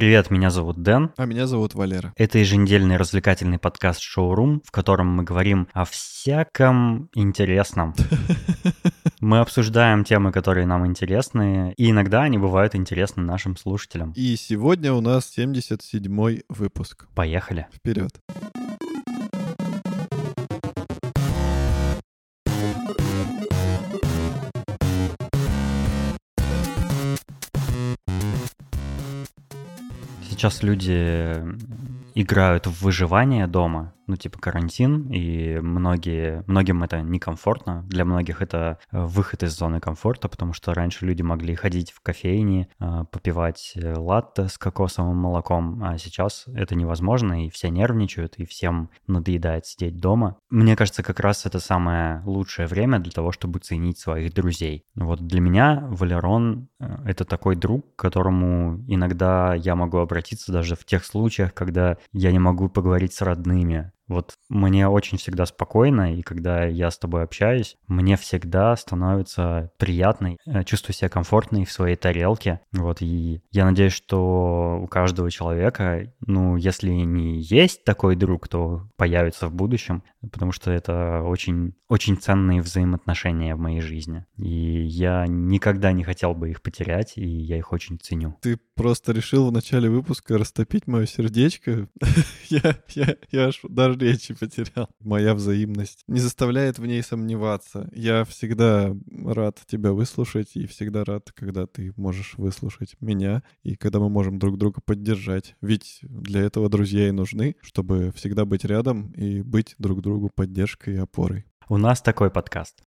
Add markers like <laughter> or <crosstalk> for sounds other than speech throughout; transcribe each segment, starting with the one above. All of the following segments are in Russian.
Привет, меня зовут Дэн. А меня зовут Валера. Это еженедельный развлекательный подкаст «Шоурум», в котором мы говорим о всяком интересном. <laughs> Мы обсуждаем темы, которые нам интересны, и иногда они бывают интересны нашим слушателям. И сегодня у нас 77-й выпуск. Поехали. Вперед. Сейчас люди играют в выживание дома, ну, типа карантин, и многие, многим это некомфортно. Для многих это э, выход из зоны комфорта, потому что раньше люди могли ходить в кофейни, э, попивать э, латте с кокосовым молоком, а сейчас это невозможно, и все нервничают, и всем надоедает сидеть дома. Мне кажется, как раз это самое лучшее время для того, чтобы ценить своих друзей. Вот для меня Валерон — это такой друг, к которому иногда я могу обратиться даже в тех случаях, когда я не могу поговорить с родными, вот мне очень всегда спокойно, и когда я с тобой общаюсь, мне всегда становится приятно, э, чувствую себя комфортно в своей тарелке. Вот, и я надеюсь, что у каждого человека, ну, если не есть такой друг, то появится в будущем, потому что это очень, очень ценные взаимоотношения в моей жизни. И я никогда не хотел бы их потерять, и я их очень ценю. Ты просто решил в начале выпуска растопить мое сердечко. <laughs> я, я, я аж даже речи потерял. Моя взаимность не заставляет в ней сомневаться. Я всегда рад тебя выслушать и всегда рад, когда ты можешь выслушать меня и когда мы можем друг друга поддержать. Ведь для этого друзья и нужны, чтобы всегда быть рядом и быть друг другу поддержкой и опорой. У нас такой подкаст.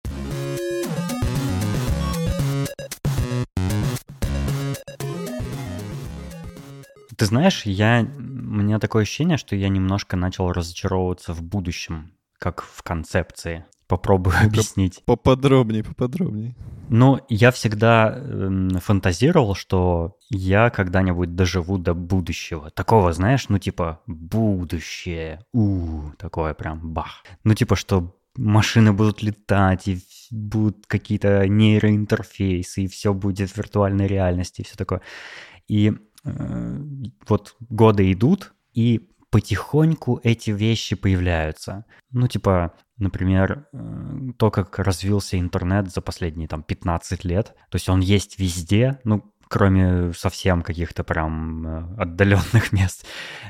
Ты знаешь, я, у меня такое ощущение, что я немножко начал разочаровываться в будущем, как в концепции. Попробую объяснить. Поподробнее, поподробнее. Ну, я всегда э, фантазировал, что я когда-нибудь доживу до будущего. Такого, знаешь, ну типа будущее. У, такое прям бах. Ну типа, что машины будут летать, и будут какие-то нейроинтерфейсы, и все будет в виртуальной реальности, и все такое. И вот годы идут, и потихоньку эти вещи появляются. Ну, типа, например, э, то, как развился интернет за последние там 15 лет. То есть он есть везде, ну, кроме совсем каких-то прям э, отдаленных <laughs> мест.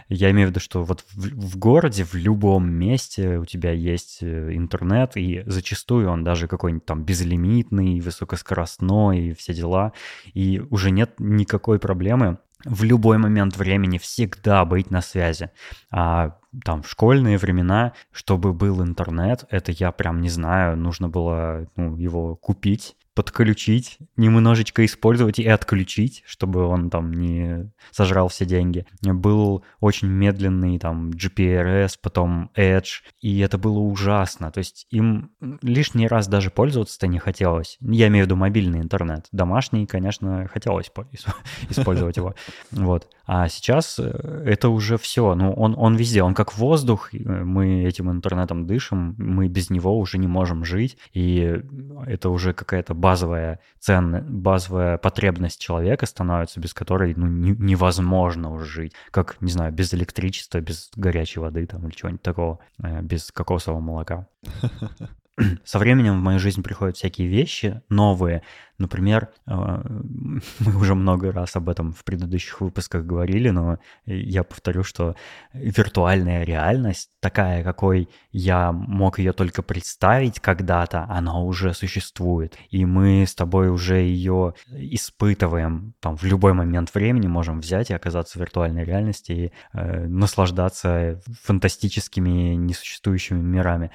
Я имею в виду, что вот в, в городе, в любом месте у тебя есть интернет, и зачастую он даже какой-нибудь там безлимитный, высокоскоростной, все дела. И уже нет никакой проблемы в любой момент времени всегда быть на связи. А там в школьные времена, чтобы был интернет, это я прям не знаю, нужно было ну, его купить подключить, немножечко использовать и отключить, чтобы он там не сожрал все деньги. Был очень медленный там GPRS, потом Edge, и это было ужасно. То есть им лишний раз даже пользоваться-то не хотелось. Я имею в виду мобильный интернет. Домашний, конечно, хотелось <laughs> использовать его. Вот. А сейчас э, это уже все. Ну, он, он везде, он как воздух, мы этим интернетом дышим, мы без него уже не можем жить, и это уже какая-то базовая ценность, базовая потребность человека становится, без которой ну, не, невозможно уже жить. Как, не знаю, без электричества, без горячей воды там или чего-нибудь такого, э, без кокосового молока. <laughs> <clears throat> Со временем в мою жизнь приходят всякие вещи новые. Например, э, <laughs> мы уже много раз об этом в предыдущих выпусках говорили, но я повторю, что виртуальная реальность, такая, какой я мог ее только представить когда-то, она уже существует. И мы с тобой уже ее испытываем. Там в любой момент времени можем взять и оказаться в виртуальной реальности и э, наслаждаться фантастическими несуществующими мирами.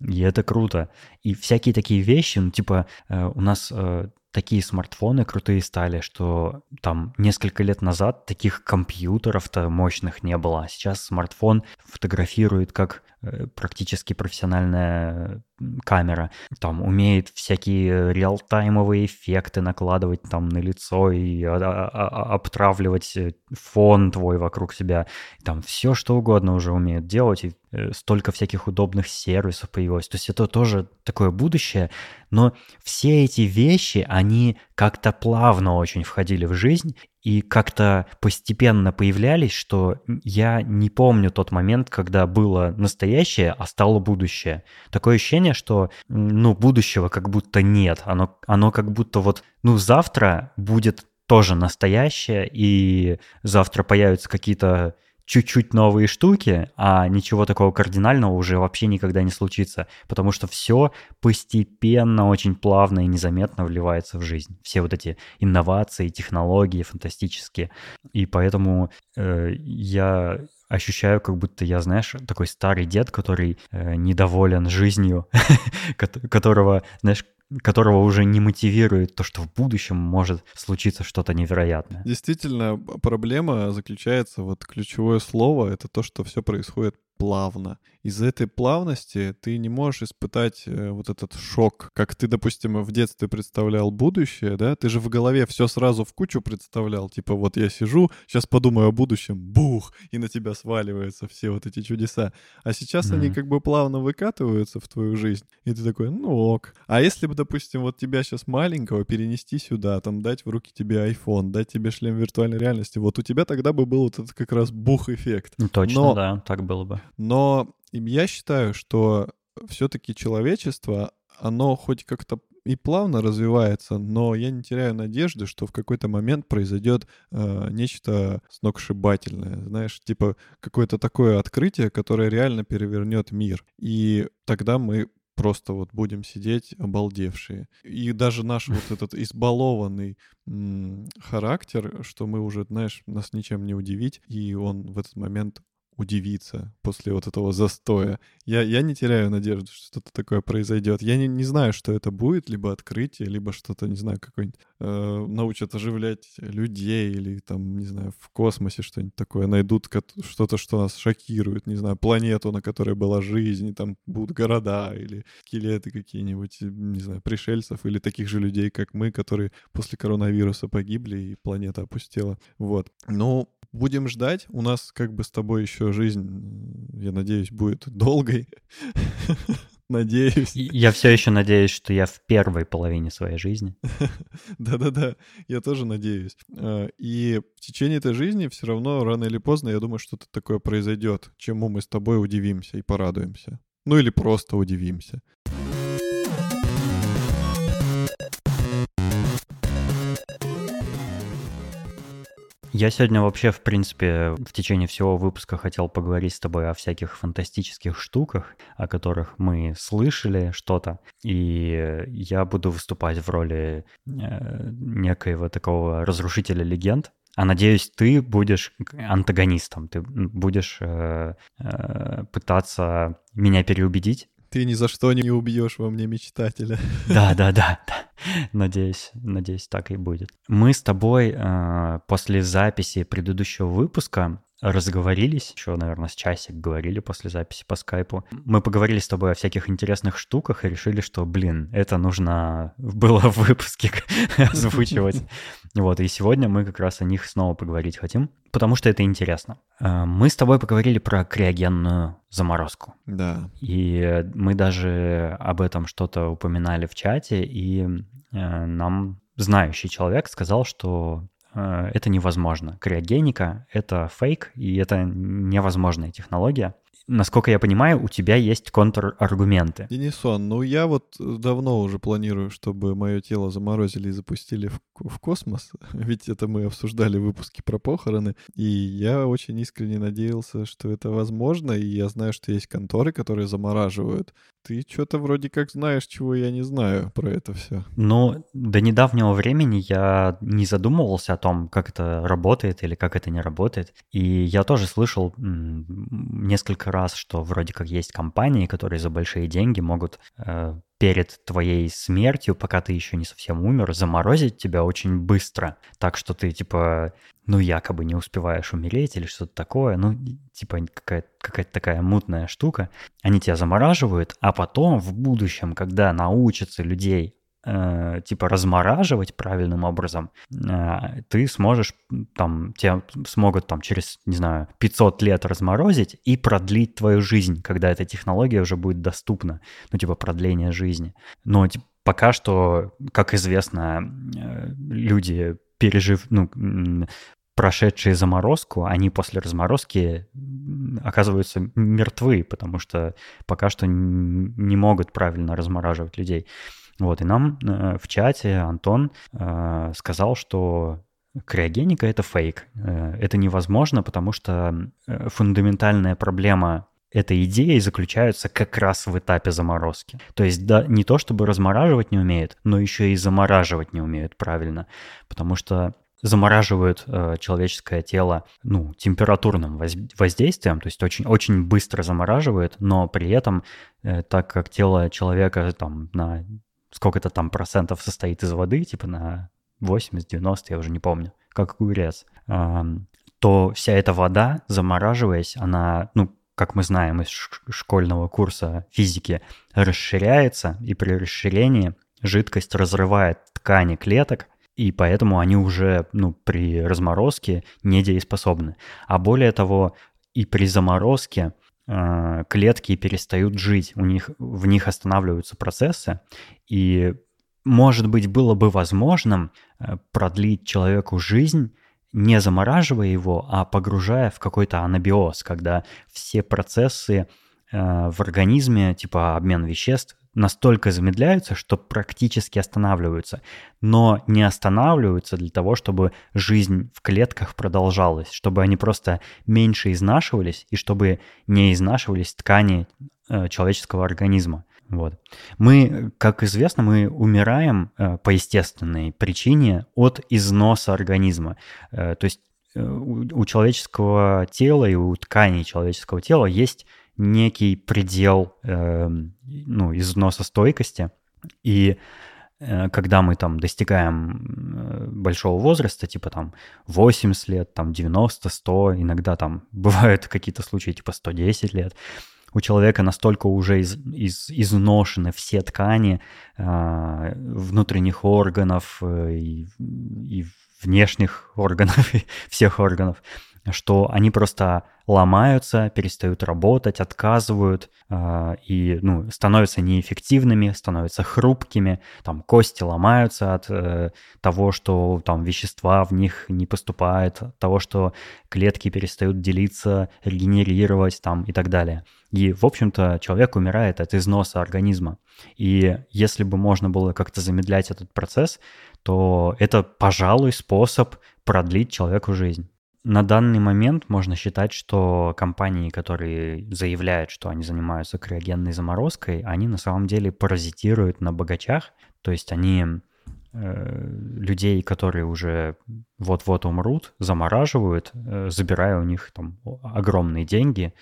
И это круто. И всякие такие вещи, ну, типа, э, у нас э, такие смартфоны крутые стали, что там несколько лет назад таких компьютеров-то мощных не было. А сейчас смартфон фотографирует как практически профессиональная камера. Там умеет всякие реалтаймовые эффекты накладывать там на лицо и а, а, а, обтравливать э, фон твой вокруг себя. Там все что угодно уже умеют делать. И э, столько всяких удобных сервисов появилось. То есть это тоже такое будущее. Но все эти вещи, они как-то плавно очень входили в жизнь и как-то постепенно появлялись, что я не помню тот момент, когда было настоящее, а стало будущее. Такое ощущение, что, ну, будущего как будто нет. Оно, оно как будто вот, ну, завтра будет тоже настоящее, и завтра появятся какие-то чуть-чуть новые штуки, а ничего такого кардинального уже вообще никогда не случится, потому что все постепенно, очень плавно и незаметно вливается в жизнь. Все вот эти инновации, технологии фантастические. И поэтому э, я ощущаю, как будто я, знаешь, такой старый дед, который э, недоволен жизнью, <laughs> которого, знаешь, которого уже не мотивирует то, что в будущем может случиться что-то невероятное. Действительно, проблема заключается, вот ключевое слово, это то, что все происходит плавно. Из-за этой плавности ты не можешь испытать э, вот этот шок, как ты, допустим, в детстве представлял будущее, да? Ты же в голове все сразу в кучу представлял, типа вот я сижу, сейчас подумаю о будущем, бух, и на тебя сваливаются все вот эти чудеса. А сейчас mm-hmm. они как бы плавно выкатываются в твою жизнь, и ты такой, ну ок. А если бы, допустим, вот тебя сейчас маленького перенести сюда, там дать в руки тебе iPhone, дать тебе шлем виртуальной реальности, вот у тебя тогда бы был вот этот как раз бух-эффект. Точно, Но... да, так было бы. Но я считаю, что все-таки человечество, оно хоть как-то и плавно развивается, но я не теряю надежды, что в какой-то момент произойдет э, нечто сногсшибательное, знаешь, типа какое-то такое открытие, которое реально перевернет мир. И тогда мы просто вот будем сидеть обалдевшие. И даже наш вот <laughs> этот избалованный характер, что мы уже, знаешь, нас ничем не удивить, и он в этот момент удивиться после вот этого застоя. Я, я не теряю надежды, что что-то такое произойдет. Я не, не знаю, что это будет, либо открытие, либо что-то, не знаю, какой-нибудь э, научат оживлять людей, или там, не знаю, в космосе что-нибудь такое найдут, что-то, что нас шокирует, не знаю, планету, на которой была жизнь, и там будут города, или скелеты какие-нибудь, не знаю, пришельцев, или таких же людей, как мы, которые после коронавируса погибли, и планета опустела. Вот. Ну, будем ждать. У нас как бы с тобой еще жизнь, я надеюсь, будет долгой. <laughs> Надеюсь. Я все еще надеюсь, что я в первой половине своей жизни. <laughs> Да-да-да, я тоже надеюсь. А, и в течение этой жизни все равно рано или поздно, я думаю, что-то такое произойдет, чему мы с тобой удивимся и порадуемся. Ну или просто удивимся. Я сегодня вообще, в принципе, в течение всего выпуска хотел поговорить с тобой о всяких фантастических штуках, о которых мы слышали что-то. И я буду выступать в роли э, некоего такого разрушителя легенд. А надеюсь, ты будешь антагонистом, ты будешь э, э, пытаться меня переубедить ты ни за что не убьешь во мне мечтателя. <laughs> Да, да, да, да. Надеюсь, надеюсь, так и будет. Мы с тобой э, после записи предыдущего выпуска разговорились, еще, наверное, с часик говорили после записи по скайпу. Мы поговорили с тобой о всяких интересных штуках и решили, что, блин, это нужно было в выпуске <laughs> озвучивать. Вот, и сегодня мы как раз о них снова поговорить хотим, потому что это интересно. Э, мы с тобой поговорили про криогенную заморозку. Да. И мы даже об этом что-то упоминали в чате, и э, нам знающий человек сказал, что это невозможно. Криогеника — это фейк, и это невозможная технология. Насколько я понимаю, у тебя есть контраргументы. Денисон, ну я вот давно уже планирую, чтобы мое тело заморозили и запустили в, в космос, <laughs> ведь это мы обсуждали в выпуске про похороны, и я очень искренне надеялся, что это возможно, и я знаю, что есть конторы, которые замораживают ты что-то вроде как знаешь, чего я не знаю про это все. Ну, до недавнего времени я не задумывался о том, как это работает или как это не работает. И я тоже слышал несколько раз, что вроде как есть компании, которые за большие деньги могут э, перед твоей смертью, пока ты еще не совсем умер, заморозить тебя очень быстро. Так что ты, типа, ну, якобы не успеваешь умереть или что-то такое. Ну, типа, какая-то какая такая мутная штука. Они тебя замораживают, а потом в будущем, когда научатся людей э, типа размораживать правильным образом, э, ты сможешь там, тебя смогут там через, не знаю, 500 лет разморозить и продлить твою жизнь, когда эта технология уже будет доступна, ну типа продление жизни. Но типа, пока что, как известно, э, люди, пережив, ну, прошедшие заморозку, они после разморозки оказываются мертвы, потому что пока что не могут правильно размораживать людей. Вот, и нам э, в чате Антон э, сказал, что криогеника — это фейк. Э, это невозможно, потому что фундаментальная проблема этой идеи заключается как раз в этапе заморозки. То есть да, не то чтобы размораживать не умеют, но еще и замораживать не умеют правильно, потому что замораживают э, человеческое тело ну, температурным воз, воздействием, то есть очень, очень быстро замораживают, но при этом, э, так как тело человека там на сколько-то там процентов состоит из воды, типа на 80-90, я уже не помню, как огурец, то вся эта вода, замораживаясь, она, ну, как мы знаем из школьного курса физики, расширяется, и при расширении жидкость разрывает ткани клеток, и поэтому они уже ну, при разморозке недееспособны. А более того, и при заморозке клетки перестают жить, у них, в них останавливаются процессы, и, может быть, было бы возможным э, продлить человеку жизнь, не замораживая его, а погружая в какой-то анабиоз, когда все процессы э, в организме, типа обмен веществ, настолько замедляются, что практически останавливаются, но не останавливаются для того, чтобы жизнь в клетках продолжалась, чтобы они просто меньше изнашивались и чтобы не изнашивались ткани э, человеческого организма. Вот. Мы, как известно, мы умираем э, по естественной причине от износа организма. Э, то есть э, у, у человеческого тела и у тканей человеческого тела есть некий предел э, ну, износостойкости. И э, когда мы там достигаем э, большого возраста, типа там 80 лет, там 90, 100, иногда там <laughs> бывают какие-то случаи типа 110 лет, у человека настолько уже из, из, изношены все ткани э, внутренних органов э, и, и внешних органов, <laughs> всех органов, что они просто ломаются, перестают работать, отказывают э, и ну, становятся неэффективными, становятся хрупкими, там кости ломаются от э, того, что там вещества в них не поступают, от того, что клетки перестают делиться, регенерировать там и так далее. И, в общем-то, человек умирает от износа организма. И если бы можно было как-то замедлять этот процесс, то это, пожалуй, способ продлить человеку жизнь. На данный момент можно считать, что компании, которые заявляют, что они занимаются криогенной заморозкой, они на самом деле паразитируют на богачах, то есть они э, людей, которые уже вот-вот умрут, замораживают, э, забирая у них там огромные деньги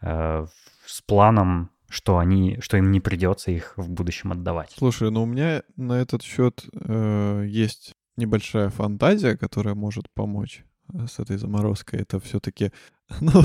э, с планом что они, что им не придется их в будущем отдавать. Слушай, ну у меня на этот счет э, есть небольшая фантазия, которая может помочь. Э, с этой заморозкой, это все-таки, <laughs> ну,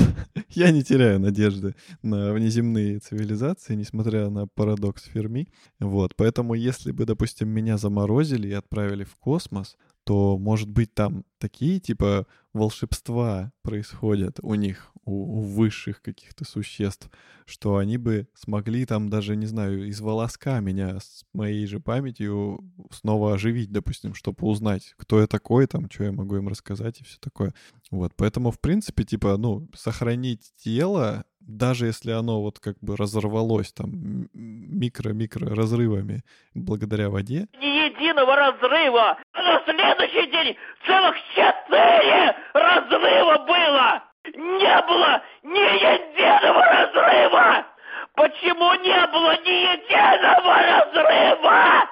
я не теряю надежды на внеземные цивилизации, несмотря на парадокс Ферми. Вот, поэтому если бы, допустим, меня заморозили и отправили в космос, то, может быть, там такие, типа, волшебства происходят у них, у, высших каких-то существ, что они бы смогли там даже, не знаю, из волоска меня с моей же памятью снова оживить, допустим, чтобы узнать, кто я такой, там, что я могу им рассказать и все такое. Вот, поэтому, в принципе, типа, ну, сохранить тело, даже если оно вот как бы разорвалось там микро-микро разрывами благодаря воде. Ни единого разрыва! А на следующий день целых четыре разрыва было! Не было ни единого разрыва! Почему не было ни единого разрыва?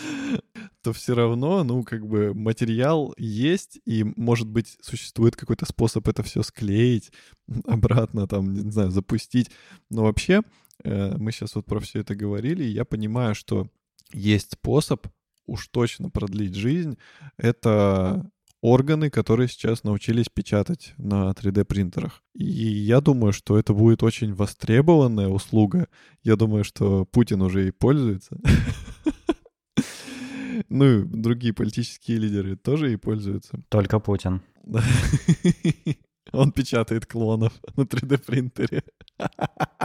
<laughs> то все равно, ну, как бы материал есть, и, может быть, существует какой-то способ это все склеить, <laughs> обратно там, не знаю, запустить. Но вообще, э, мы сейчас вот про все это говорили, и я понимаю, что есть способ уж точно продлить жизнь. Это органы, которые сейчас научились печатать на 3D-принтерах. И я думаю, что это будет очень востребованная услуга. Я думаю, что Путин уже и пользуется. <laughs> Ну, другие политические лидеры тоже и пользуются. Только Путин. <laughs> Он печатает клонов <laughs> на 3D-принтере.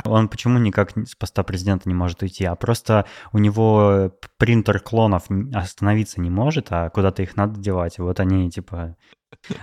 Он почему никак с поста президента не может уйти? А просто у него принтер клонов остановиться не может, а куда-то их надо девать. Вот они, типа,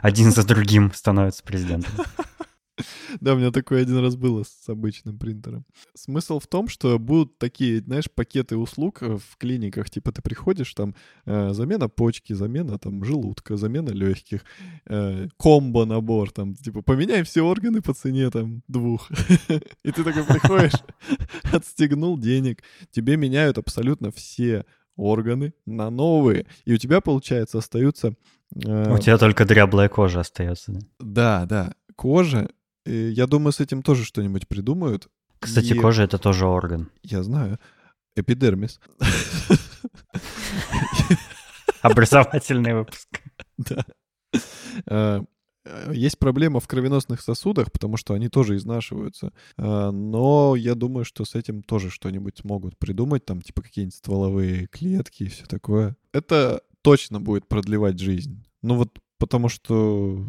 один за другим становятся президентом. <laughs> <laughs> Да, у меня такое один раз было с обычным принтером. Смысл в том, что будут такие, знаешь, пакеты услуг э, в клиниках. Типа ты приходишь, там э, замена почки, замена там желудка, замена легких, э, комбо-набор, там, типа поменяй все органы по цене там двух. <laughs> И ты такой приходишь, <laughs> отстегнул денег, тебе меняют абсолютно все органы на новые. И у тебя, получается, остаются... Э, у тебя только дряблая кожа остается. Да, да. Кожа я думаю, с этим тоже что-нибудь придумают. Кстати, и... кожа — это тоже орган. Я знаю. Эпидермис. Образовательный выпуск. Да. А, есть проблема в кровеносных сосудах, потому что они тоже изнашиваются. А, но я думаю, что с этим тоже что-нибудь смогут придумать, там типа какие-нибудь стволовые клетки и все такое. Это точно будет продлевать жизнь. Ну вот потому что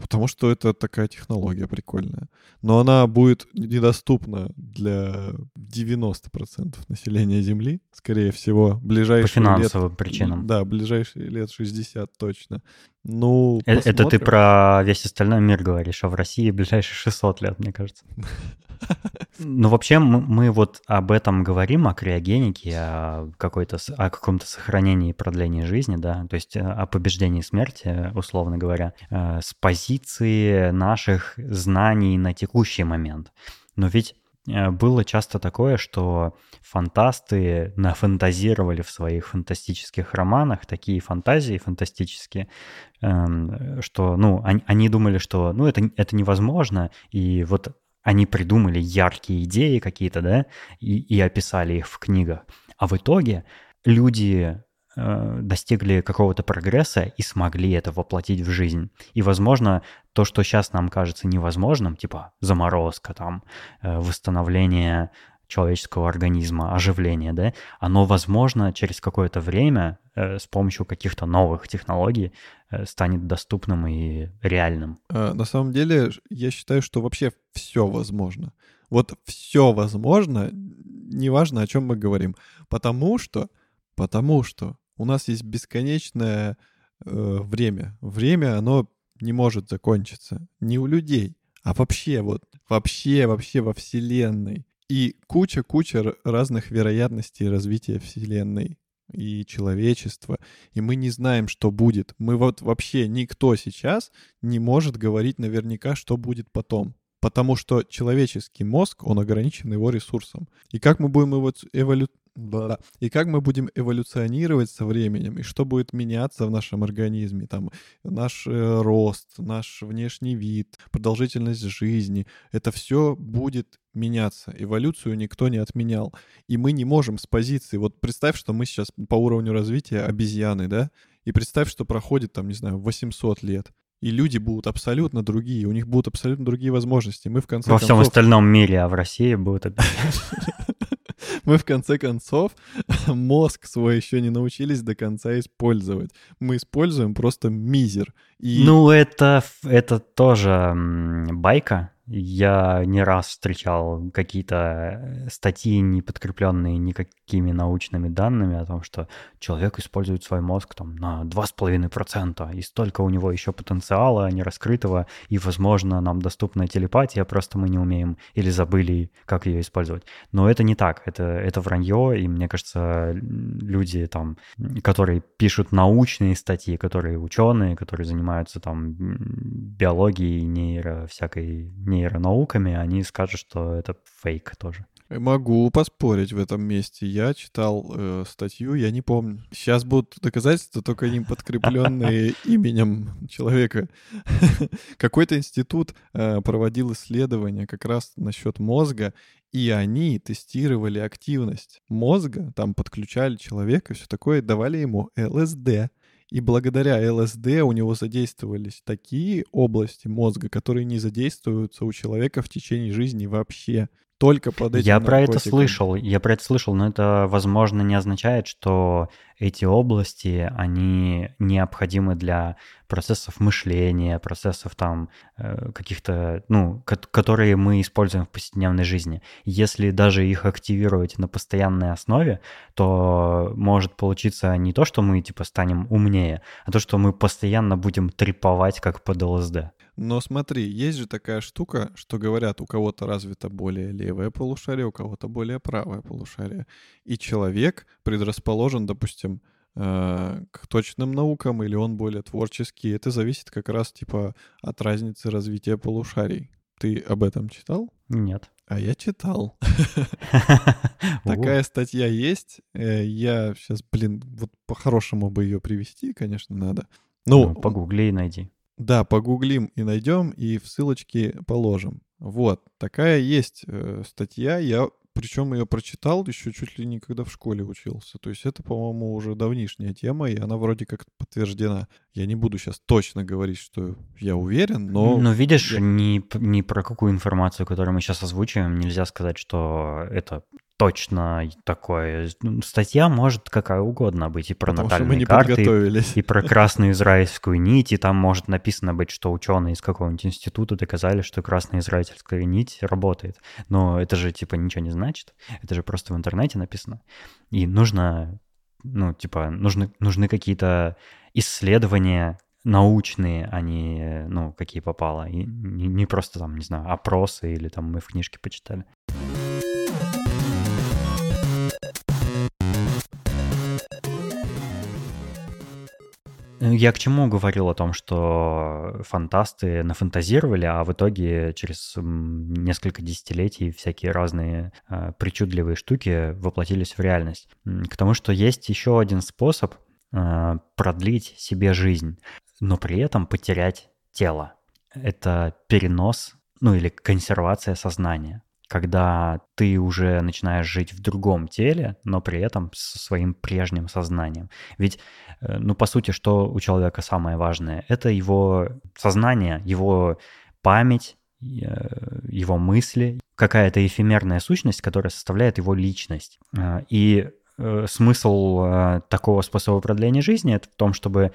Потому что это такая технология прикольная. Но она будет недоступна для 90% населения Земли, скорее всего, ближайшие По финансовым лет, причинам. Да, ближайшие лет 60 точно. Ну, э, Это ты про весь остальной мир говоришь, а в России ближайшие 600 лет, мне кажется. <laughs> Ну, вообще, мы, вот об этом говорим, о криогенике, о, какой-то, о каком-то сохранении и продлении жизни, да, то есть э, о побеждении смерти, условно говоря, э, с позиции наших знаний на текущий момент. Но ведь э, было часто такое, что фантасты нафантазировали в своих фантастических романах такие фантазии фантастические, эм, что, ну, они, они думали, что, ну, это, это невозможно, и вот они придумали яркие идеи какие-то, да, и, и описали их в книгах. А в итоге люди э, достигли какого-то прогресса и смогли это воплотить в жизнь. И, возможно, то, что сейчас нам кажется невозможным, типа заморозка, там, э, восстановление человеческого организма, оживление, да, оно возможно через какое-то время э, с помощью каких-то новых технологий э, станет доступным и реальным. А, на самом деле, я считаю, что вообще все возможно. Вот все возможно, неважно, о чем мы говорим. Потому что, потому что у нас есть бесконечное э, время. Время, оно не может закончиться. Не у людей, а вообще вот, вообще, вообще во Вселенной. И куча-куча разных вероятностей развития Вселенной и человечества, и мы не знаем, что будет. Мы вот вообще никто сейчас не может говорить наверняка, что будет потом. Потому что человеческий мозг, он ограничен его ресурсом. И как мы будем его эволю... И как мы будем эволюционировать со временем, и что будет меняться в нашем организме, там, наш э, рост, наш внешний вид, продолжительность жизни, это все будет меняться. Эволюцию никто не отменял. И мы не можем с позиции, вот представь, что мы сейчас по уровню развития обезьяны, да, и представь, что проходит там, не знаю, 800 лет и люди будут абсолютно другие, у них будут абсолютно другие возможности. Мы в конце Во концов... всем остальном мире, а в России будут <laughs> мы в конце концов мозг свой еще не научились до конца использовать. Мы используем просто мизер. И... Ну, это, это тоже байка, я не раз встречал какие-то э, статьи, не подкрепленные никакими научными данными о том, что человек использует свой мозг там, на 2,5%, и столько у него еще потенциала нераскрытого, и, возможно, нам доступна телепатия, просто мы не умеем или забыли, как ее использовать. Но это не так, это, это вранье, и мне кажется, люди, там, которые пишут научные статьи, которые ученые, которые занимаются там биологией, нейро, всякой нейронауками, они скажут, что это фейк тоже. Могу поспорить в этом месте. Я читал э, статью, я не помню. Сейчас будут доказательства, только не подкрепленные <laughs> именем человека. <laughs> Какой-то институт э, проводил исследования как раз насчет мозга, и они тестировали активность мозга, там подключали человека, все такое, давали ему ЛСД. И благодаря ЛСД у него задействовались такие области мозга, которые не задействуются у человека в течение жизни вообще. Только под этим Я про это слышал, я про это слышал, но это, возможно, не означает, что эти области, они необходимы для процессов мышления, процессов там э, каких-то, ну, которые мы используем в повседневной жизни. Если даже их активировать на постоянной основе, то может получиться не то, что мы типа станем умнее, а то, что мы постоянно будем треповать как под ЛСД. Но смотри, есть же такая штука, что говорят, у кого-то развито более левое полушарие, у кого-то более правое полушарие. И человек предрасположен, допустим, э, к точным наукам, или он более творческий. Это зависит как раз типа от разницы развития полушарий. Ты об этом читал? Нет. А я читал. <laughs> Такая статья есть. Э, я сейчас, блин, вот по-хорошему бы ее привести, конечно, надо. Ну, погугли и найди. Да, погуглим и найдем, и в ссылочки положим. Вот, такая есть э, статья. Я причем ее прочитал еще чуть ли не когда в школе учился. То есть это, по-моему, уже давнишняя тема, и она вроде как подтверждена. Я не буду сейчас точно говорить, что я уверен, но... Но видишь, я... ни, ни про какую информацию, которую мы сейчас озвучиваем, нельзя сказать, что это точно такое. Ну, статья может какая угодно быть и про Потому натальные карты, и, и про красную израильскую нить, и там может написано быть, что ученые из какого-нибудь института доказали, что красная израильская нить работает. Но это же типа ничего не значит. Это же просто в интернете написано. И нужно, ну, типа, нужны, нужны какие-то исследования, научные, а не, ну, какие попало. И не, не просто там, не знаю, опросы или там мы в книжке почитали. Я к чему говорил о том, что фантасты нафантазировали, а в итоге через несколько десятилетий всякие разные э, причудливые штуки воплотились в реальность. К тому, что есть еще один способ э, продлить себе жизнь, но при этом потерять тело. Это перенос, ну или консервация сознания когда ты уже начинаешь жить в другом теле, но при этом со своим прежним сознанием. Ведь, э, ну, по сути, что у человека самое важное? Это его сознание, его память, э, его мысли, какая-то эфемерная сущность, которая составляет его личность. Э, и смысл такого способа продления жизни это в том, чтобы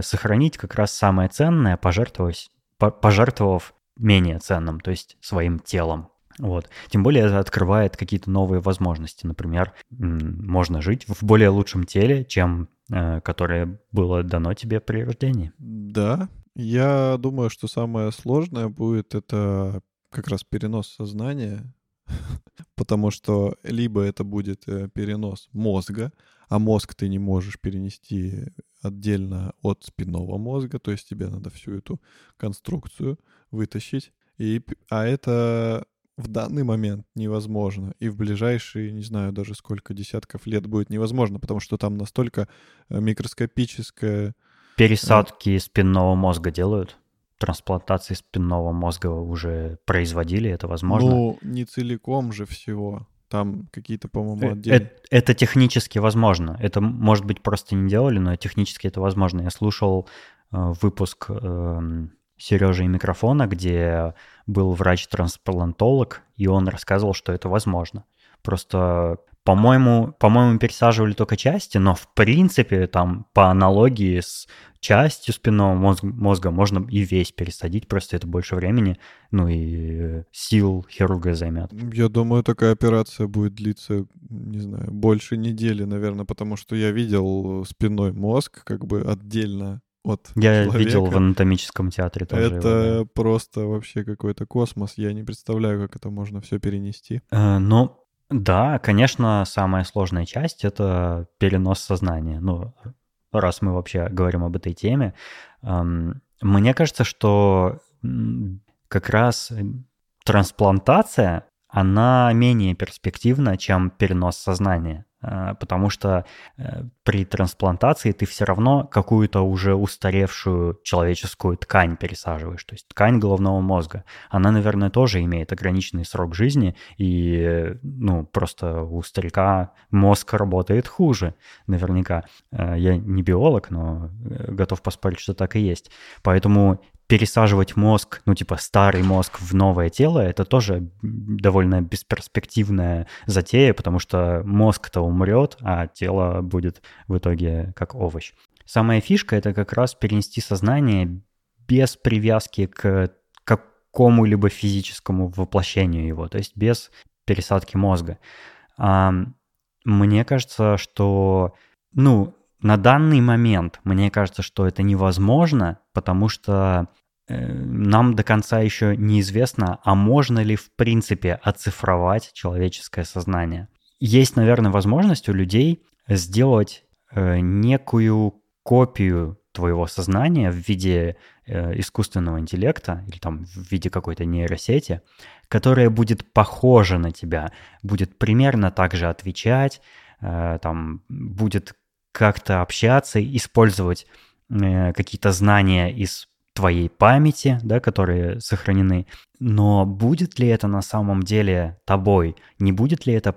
сохранить как раз самое ценное, пожертвовав, пожертвовав менее ценным, то есть своим телом. Вот. Тем более это открывает какие-то новые возможности. Например, можно жить в более лучшем теле, чем э, которое было дано тебе при рождении. Да, я думаю, что самое сложное будет это как раз перенос сознания, <laughs> потому что либо это будет э, перенос мозга, а мозг ты не можешь перенести отдельно от спинного мозга, то есть тебе надо всю эту конструкцию вытащить. И, а это в данный момент невозможно. И в ближайшие, не знаю даже сколько десятков лет будет невозможно, потому что там настолько э, микроскопическое... Э, Пересадки спинного мозга делают? Трансплантации спинного мозга уже производили, это возможно? Ну, не целиком же всего. Там какие-то, по-моему, э, отдельные... Это, это технически возможно. Это, может быть, просто не делали, но технически это возможно. Я слушал э, выпуск э, Сережи и микрофона, где был врач-трансплантолог, и он рассказывал, что это возможно. Просто, по-моему, по-моему, пересаживали только части, но в принципе там по аналогии с частью спинного мозга, мозга можно и весь пересадить, просто это больше времени, ну и сил хирурга займет. Я думаю, такая операция будет длиться, не знаю, больше недели, наверное, потому что я видел спинной мозг как бы отдельно от Я человека. видел в анатомическом театре тоже. Это его, да. просто вообще какой-то космос. Я не представляю, как это можно все перенести. Э, ну, да, конечно, самая сложная часть — это перенос сознания. Ну, раз мы вообще говорим об этой теме. Эм, мне кажется, что как раз трансплантация, она менее перспективна, чем перенос сознания. Э, потому что э, при трансплантации ты все равно какую-то уже устаревшую человеческую ткань пересаживаешь, то есть ткань головного мозга. Она, наверное, тоже имеет ограниченный срок жизни, и, ну, просто у старика мозг работает хуже, наверняка. Э, я не биолог, но готов поспорить, что так и есть. Поэтому пересаживать мозг, ну типа старый мозг в новое тело, это тоже довольно бесперспективная затея, потому что мозг-то умрет, а тело будет в итоге как овощ. самая фишка — это как раз перенести сознание без привязки к какому-либо физическому воплощению его, то есть без пересадки мозга. Мне кажется, что, ну, на данный момент, мне кажется, что это невозможно, потому что э, нам до конца еще неизвестно, а можно ли в принципе оцифровать человеческое сознание. Есть, наверное, возможность у людей сделать э, некую копию твоего сознания в виде э, искусственного интеллекта или там в виде какой-то нейросети, которая будет похожа на тебя, будет примерно так же отвечать, там будет как-то общаться, использовать э, какие-то знания из твоей памяти, да, которые сохранены. Но будет ли это на самом деле тобой? Не будет ли это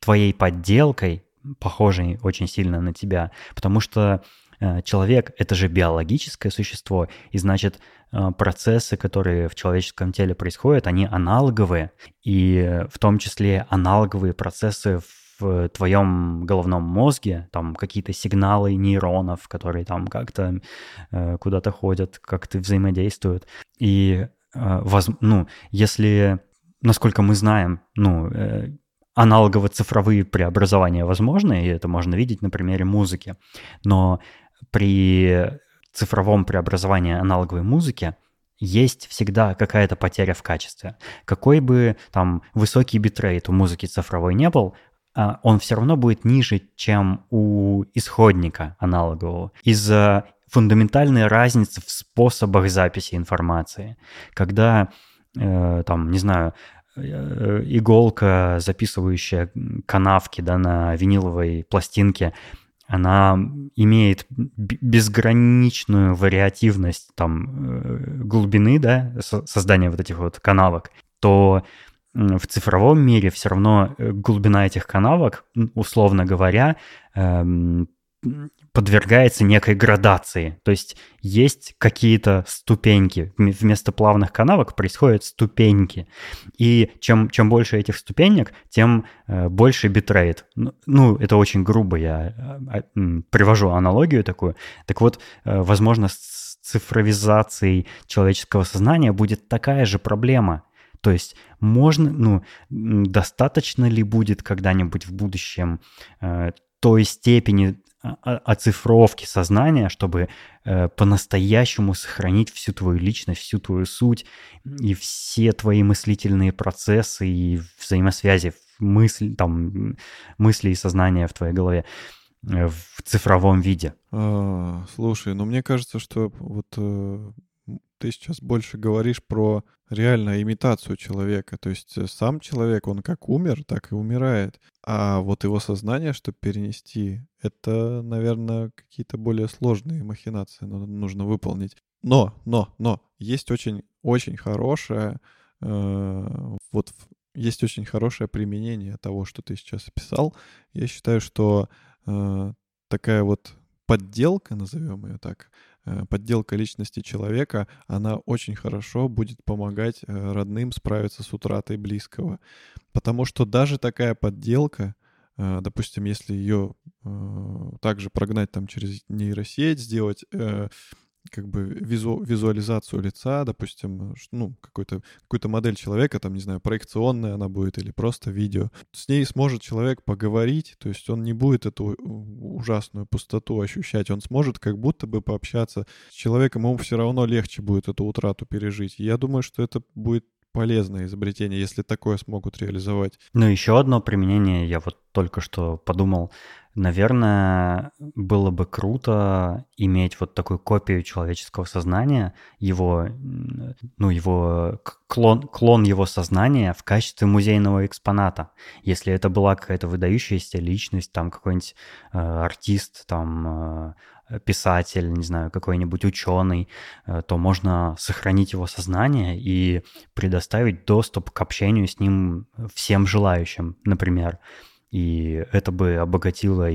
твоей подделкой, похожей очень сильно на тебя? Потому что Э, человек — это же биологическое существо, и значит, э, процессы, которые в человеческом теле происходят, они аналоговые, и в том числе аналоговые процессы в твоем головном мозге, там какие-то сигналы нейронов, которые там как-то э, куда-то ходят, как-то взаимодействуют. И, э, воз, ну, если, насколько мы знаем, ну, э, аналогово-цифровые преобразования возможны, и это можно видеть на примере музыки. Но при цифровом преобразовании аналоговой музыки есть всегда какая-то потеря в качестве. Какой бы там высокий битрейт у музыки цифровой не был, он все равно будет ниже, чем у исходника аналогового. Из-за фундаментальной разницы в способах записи информации. Когда, э, там, не знаю, э, иголка, записывающая канавки да, на виниловой пластинке, она имеет безграничную вариативность там э, глубины, да, создания вот этих вот канавок, то в цифровом мире все равно э, глубина этих канавок, условно говоря, эм, подвергается некой градации. То есть есть какие-то ступеньки. Вместо плавных канавок происходят ступеньки. И чем, чем больше этих ступенек, тем э, больше битрейт. Ну, это очень грубо, я э, привожу аналогию такую. Так вот, возможно, с цифровизацией человеческого сознания будет такая же проблема. То есть можно, ну, достаточно ли будет когда-нибудь в будущем э, той степени оцифровки сознания, чтобы э, по-настоящему сохранить всю твою личность, всю твою суть и все твои мыслительные процессы и взаимосвязи мысль, там, мысли и сознания в твоей голове э, в цифровом виде. А, слушай, ну мне кажется, что вот э, ты сейчас больше говоришь про реально имитацию человека. То есть э, сам человек, он как умер, так и умирает. А вот его сознание, чтобы перенести, это, наверное, какие-то более сложные махинации нужно выполнить. Но, но, но, есть очень, очень хорошее, э, вот есть очень хорошее применение того, что ты сейчас описал. Я считаю, что э, такая вот подделка, назовем ее так, подделка личности человека, она очень хорошо будет помогать э, родным справиться с утратой близкого. Потому что даже такая подделка, э, допустим, если ее также прогнать там через нейросеть, сделать как бы визу, визуализацию лица, допустим, ну, какой-то какую модель человека, там, не знаю, проекционная она будет или просто видео. С ней сможет человек поговорить, то есть он не будет эту ужасную пустоту ощущать, он сможет как будто бы пообщаться с человеком, ему все равно легче будет эту утрату пережить. я думаю, что это будет полезное изобретение, если такое смогут реализовать. Ну, еще одно применение, я вот только что подумал, Наверное, было бы круто иметь вот такую копию человеческого сознания, его, ну, его клон, клон его сознания в качестве музейного экспоната. Если это была какая-то выдающаяся личность, там какой-нибудь э, артист, там э, писатель, не знаю, какой-нибудь ученый, э, то можно сохранить его сознание и предоставить доступ к общению с ним всем желающим, например и это бы обогатило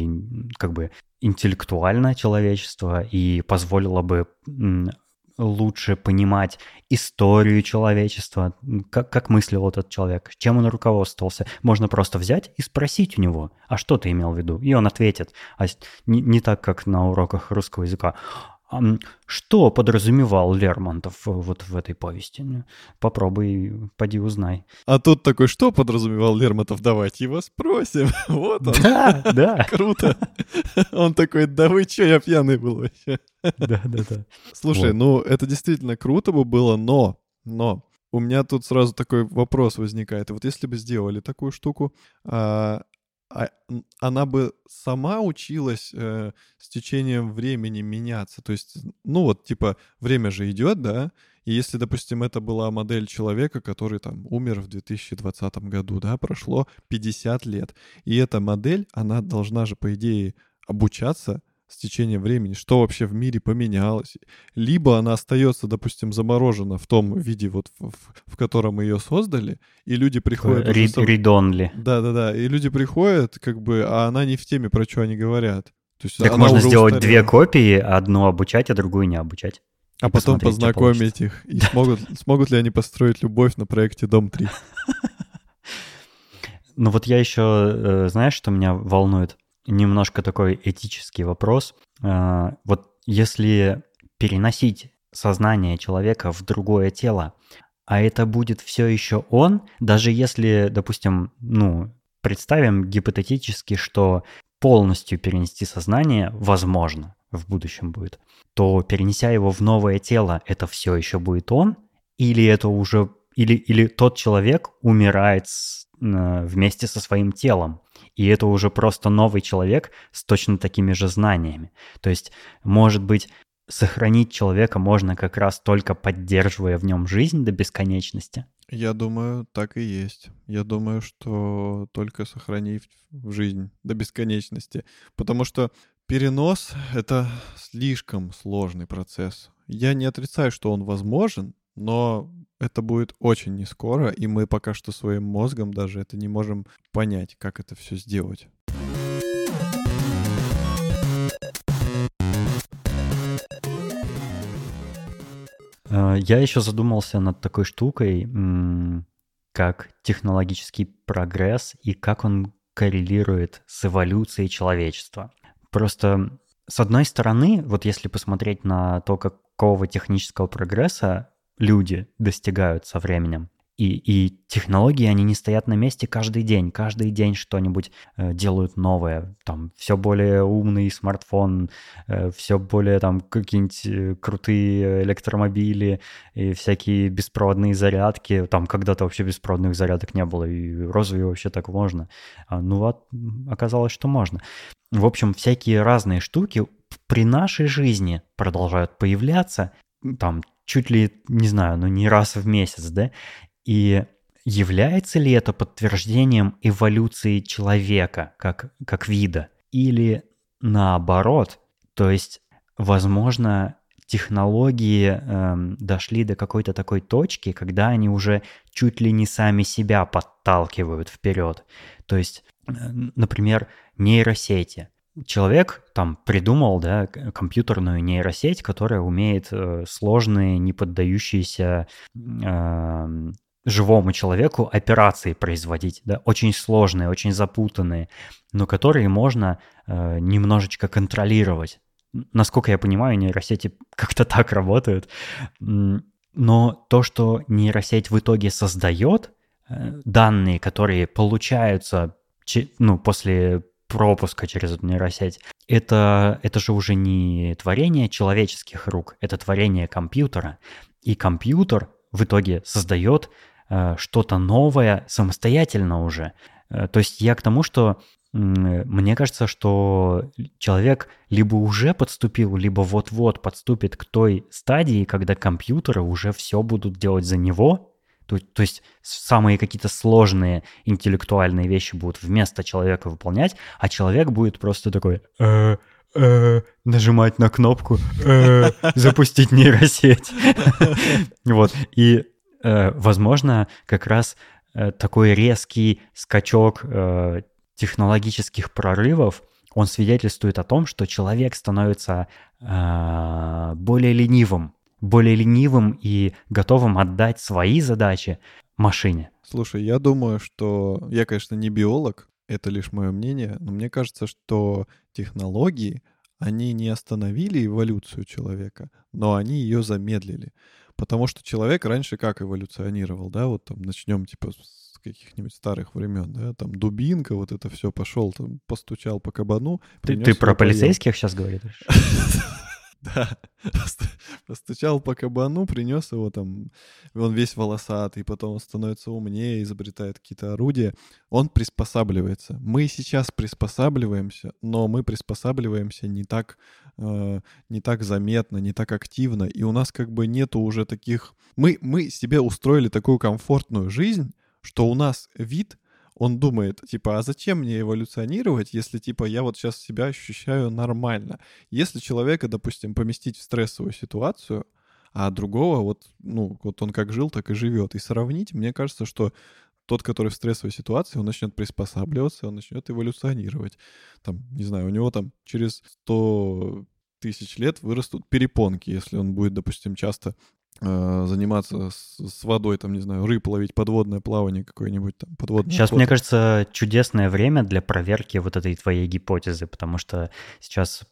как бы интеллектуальное человечество и позволило бы лучше понимать историю человечества, как, как мыслил этот человек, чем он руководствовался. Можно просто взять и спросить у него, а что ты имел в виду? И он ответит. А не, не так, как на уроках русского языка. Что подразумевал Лермонтов вот в этой повести? Ну, попробуй, поди узнай. А тут такой, что подразумевал Лермонтов? Давайте его спросим. <laughs> Вот он. Да, да. <laughs> Круто. Он такой, да вы что, я пьяный был вообще. Да, да, да. Слушай, ну это действительно круто бы было, но, но у меня тут сразу такой вопрос возникает. Вот если бы сделали такую штуку, а, она бы сама училась э, с течением времени меняться. То есть, ну вот, типа, время же идет, да, и если, допустим, это была модель человека, который там умер в 2020 году, да, прошло 50 лет, и эта модель, она должна же, по идее, обучаться с течением времени, что вообще в мире поменялось. Либо она остается, допустим, заморожена в том виде, вот в, в котором ее создали, и люди приходят... Read, Да-да-да, и люди приходят, как бы, а она не в теме, про что они говорят. То есть так можно сделать устарела. две копии, одну обучать, а другую не обучать. А потом познакомить их. И смогут, смогут ли они построить любовь на проекте Дом 3? <laughs> Ну вот я еще, э, знаешь, что меня волнует? Немножко такой этический вопрос. А, вот если переносить сознание человека в другое тело, а это будет все еще он, даже если, допустим, ну, представим гипотетически, что полностью перенести сознание возможно в будущем будет, то перенеся его в новое тело, это все еще будет он, или это уже или, или тот человек умирает с, э, вместе со своим телом, и это уже просто новый человек с точно такими же знаниями. То есть, может быть, сохранить человека можно как раз только поддерживая в нем жизнь до бесконечности. Я думаю, так и есть. Я думаю, что только сохранив жизнь до бесконечности. Потому что перенос — это слишком сложный процесс. Я не отрицаю, что он возможен, но это будет очень не скоро, и мы пока что своим мозгом даже это не можем понять, как это все сделать. Э, я еще задумался над такой штукой, как технологический прогресс и как он коррелирует с эволюцией человечества. Просто с одной стороны, вот если посмотреть на то, какого технического прогресса люди достигают со временем. И, и технологии, они не стоят на месте каждый день. Каждый день что-нибудь э, делают новое. Там все более умный смартфон, э, все более там какие-нибудь э, крутые электромобили и всякие беспроводные зарядки. Там когда-то вообще беспроводных зарядок не было, и розовые вообще так можно. А, ну вот, оказалось, что можно. В общем, всякие разные штуки при нашей жизни продолжают появляться. Там чуть ли, не знаю, ну не раз в месяц, да? И является ли это подтверждением эволюции человека как, как вида? Или наоборот, то есть, возможно, технологии эм, дошли до какой-то такой точки, когда они уже чуть ли не сами себя подталкивают вперед. То есть, э, например, нейросети человек там придумал, да, компьютерную нейросеть, которая умеет э, сложные, не поддающиеся э, живому человеку операции производить, да, очень сложные, очень запутанные, но которые можно э, немножечко контролировать. Насколько я понимаю, нейросети как-то так работают. Но то, что нейросеть в итоге создает, э, данные, которые получаются ну, после пропуска через эту нейросеть. Это, это же уже не творение человеческих рук, это творение компьютера. И компьютер в итоге создает э, что-то новое самостоятельно уже. Э, то есть я к тому, что э, мне кажется, что человек либо уже подступил, либо вот-вот подступит к той стадии, когда компьютеры уже все будут делать за него, то, то есть самые какие-то сложные интеллектуальные вещи будут вместо человека выполнять, а человек будет просто такой э, э, нажимать на кнопку э, запустить нейросеть. <laughs> Вот. И, возможно, как раз такой резкий скачок технологических прорывов, он свидетельствует о том, что человек становится более ленивым, более ленивым и готовым отдать свои задачи машине. Слушай, я думаю, что я, конечно, не биолог, это лишь мое мнение, но мне кажется, что технологии, они не остановили эволюцию человека, но они ее замедлили. Потому что человек раньше как эволюционировал, да, вот там начнем типа с каких-нибудь старых времен, да, там дубинка, вот это все пошел, там постучал по кабану. Ты, ты про поел. полицейских сейчас говоришь? <laughs> <laughs> Да, постучал по кабану, принес его там, он весь волосатый, потом он становится умнее, изобретает какие-то орудия. Он приспосабливается. Мы сейчас приспосабливаемся, но мы приспосабливаемся не так, э, не так заметно, не так активно, и у нас как бы нету уже таких... Мы, мы себе устроили такую комфортную жизнь, что у нас вид он думает, типа, а зачем мне эволюционировать, если, типа, я вот сейчас себя ощущаю нормально? Если человека, допустим, поместить в стрессовую ситуацию, а другого вот, ну, вот он как жил, так и живет, и сравнить, мне кажется, что тот, который в стрессовой ситуации, он начнет приспосабливаться, он начнет эволюционировать. Там, не знаю, у него там через 100 тысяч лет вырастут перепонки, если он будет, допустим, часто заниматься с, водой, там, не знаю, рыб ловить, подводное плавание какое-нибудь там, подводное. Сейчас, охота. мне кажется, чудесное время для проверки вот этой твоей гипотезы, потому что сейчас